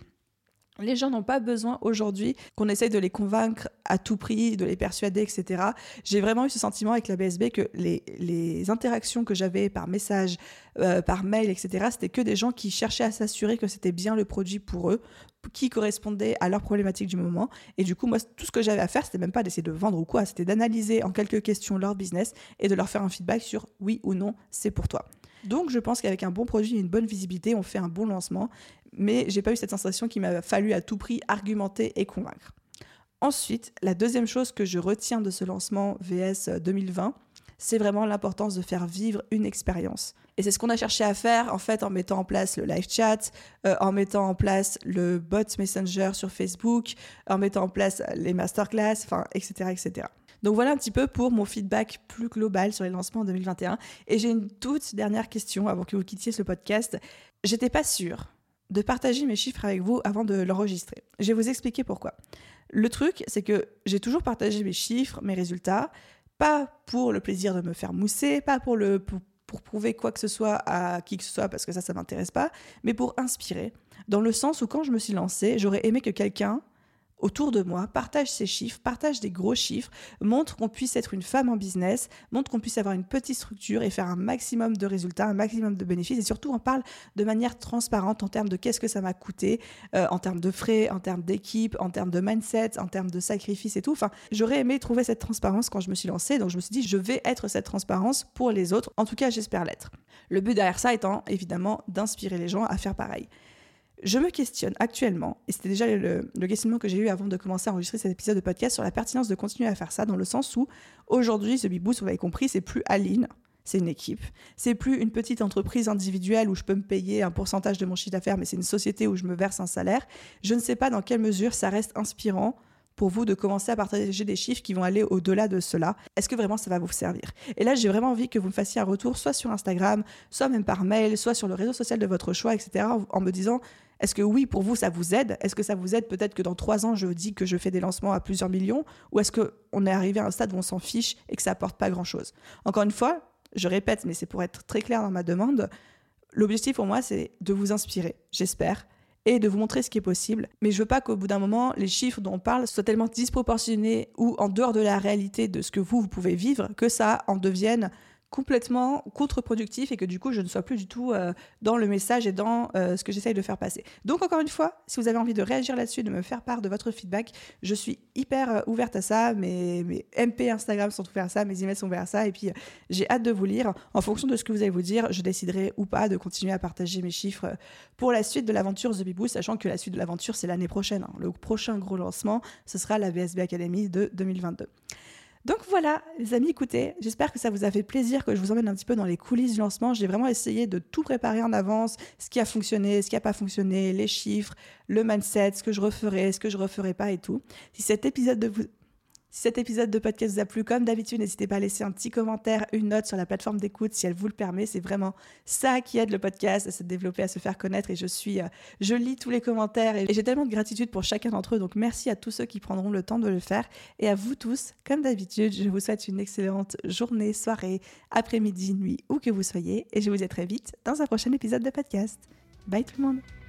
les gens n'ont pas besoin aujourd'hui qu'on essaye de les convaincre à tout prix, de les persuader, etc. J'ai vraiment eu ce sentiment avec la BSB que les, interactions que j'avais par message, euh, par mail, etc., c'était que des gens qui cherchaient à s'assurer que c'était bien le produit pour eux, qui correspondait à leurs problématiques du moment. Et du coup, moi, tout ce que j'avais à faire, c'était même pas d'essayer de vendre ou quoi, c'était d'analyser en quelques questions leur business et de leur faire un feedback sur oui ou non, c'est pour toi. Donc, je pense qu'avec un bon produit et une bonne visibilité, on fait un bon lancement. Mais j'ai pas eu cette sensation qu'il m'a fallu à tout prix argumenter et convaincre. Ensuite, la deuxième chose que je retiens de ce lancement VS 2020, c'est vraiment l'importance de faire vivre une expérience. Et c'est ce qu'on a cherché à faire en fait en mettant en place le live chat, euh, en mettant en place le bot Messenger sur Facebook, en mettant en place les masterclass, enfin, etc., etc. Donc voilà un petit peu pour mon feedback plus global sur les lancements en 2021. Et j'ai une toute dernière question avant que vous quittiez ce podcast. J'étais pas sûre de partager mes chiffres avec vous avant de l'enregistrer. Je vais vous expliquer pourquoi. Le truc, c'est que j'ai toujours partagé mes chiffres, mes résultats, pas pour le plaisir de me faire mousser, pas pour le pour, prouver quoi que ce soit à qui que ce soit parce que ça ça m'intéresse pas, mais pour inspirer dans le sens où quand je me suis lancée, j'aurais aimé que quelqu'un autour de moi, partage ses chiffres, partage des gros chiffres, montre qu'on puisse être une femme en business, montre qu'on puisse avoir une petite structure et faire un maximum de résultats, un maximum de bénéfices. Et surtout, on parle de manière transparente en termes de qu'est-ce que ça m'a coûté, euh, en termes de frais, en termes d'équipe, en termes de mindset, en termes de sacrifices et tout. Enfin, j'aurais aimé trouver cette transparence quand je me suis lancée. Donc, je me suis dit, je vais être cette transparence pour les autres. En tout cas, j'espère l'être. Le but derrière ça étant évidemment d'inspirer les gens à faire pareil. Je me questionne actuellement, et c'était déjà le, questionnement que j'ai eu avant de commencer à enregistrer cet épisode de podcast sur la pertinence de continuer à faire ça, dans le sens où aujourd'hui, The Big Boost, vous l'avez compris, c'est plus Aline, c'est une équipe. C'est plus une petite entreprise individuelle où je peux me payer un pourcentage de mon chiffre d'affaires, mais c'est une société où je me verse un salaire. Je ne sais pas dans quelle mesure ça reste inspirant pour vous de commencer à partager des chiffres qui vont aller au-delà de cela. Est-ce que vraiment ça va vous servir? Et là, j'ai vraiment envie que vous me fassiez un retour, soit sur Instagram, soit même par mail, soit sur le réseau social de votre choix, etc., en me disant est-ce que oui, pour vous, ça vous aide? Est-ce que ça vous aide peut-être que dans trois ans, je dis que je fais des lancements à plusieurs millions? Ou est-ce qu'on est arrivé à un stade où on s'en fiche et que ça apporte pas grand-chose? Encore une fois, je répète, mais c'est pour être très clair dans ma demande, l'objectif pour moi, c'est de vous inspirer, j'espère, et de vous montrer ce qui est possible. Mais je veux pas qu'au bout d'un moment, les chiffres dont on parle soient tellement disproportionnés ou en dehors de la réalité de ce que vous, vous pouvez vivre, que ça en devienne complètement contre-productif et que du coup je ne sois plus du tout euh, dans le message et dans euh, ce que j'essaye de faire passer. Donc encore une fois, si vous avez envie de réagir là-dessus, de me faire part de votre feedback, je suis hyper euh, ouverte à ça, mes, mes, MP Instagram sont ouverts à ça, mes emails sont ouverts à ça et puis j'ai hâte de vous lire. En fonction de ce que vous allez vous dire, je déciderai ou pas de continuer à partager mes chiffres pour la suite de l'aventure The Bibou, sachant que la suite de l'aventure c'est l'année prochaine. Hein. Le prochain gros lancement, ce sera la VSB Academy de 2022. Donc voilà, les amis, écoutez, j'espère que ça vous a fait plaisir que je vous emmène un petit peu dans les coulisses du lancement. J'ai vraiment essayé de tout préparer en avance, ce qui a fonctionné, ce qui n'a pas fonctionné, les chiffres, le mindset, ce que je referai, ce que je referai pas et tout. Si cet épisode de vous si cet épisode de podcast vous a plu, comme d'habitude, n'hésitez pas à laisser un petit commentaire, une note sur la plateforme d'écoute si elle vous le permet. C'est vraiment ça qui aide le podcast à se développer, à se faire connaître. Et je suis, euh, je lis tous les commentaires et j'ai tellement de gratitude pour chacun d'entre eux. Donc merci à tous ceux qui prendront le temps de le faire et à vous tous, comme d'habitude, je vous souhaite une excellente journée, soirée, après-midi, nuit, où que vous soyez. Et je vous dis à très vite dans un prochain épisode de podcast. Bye tout le monde.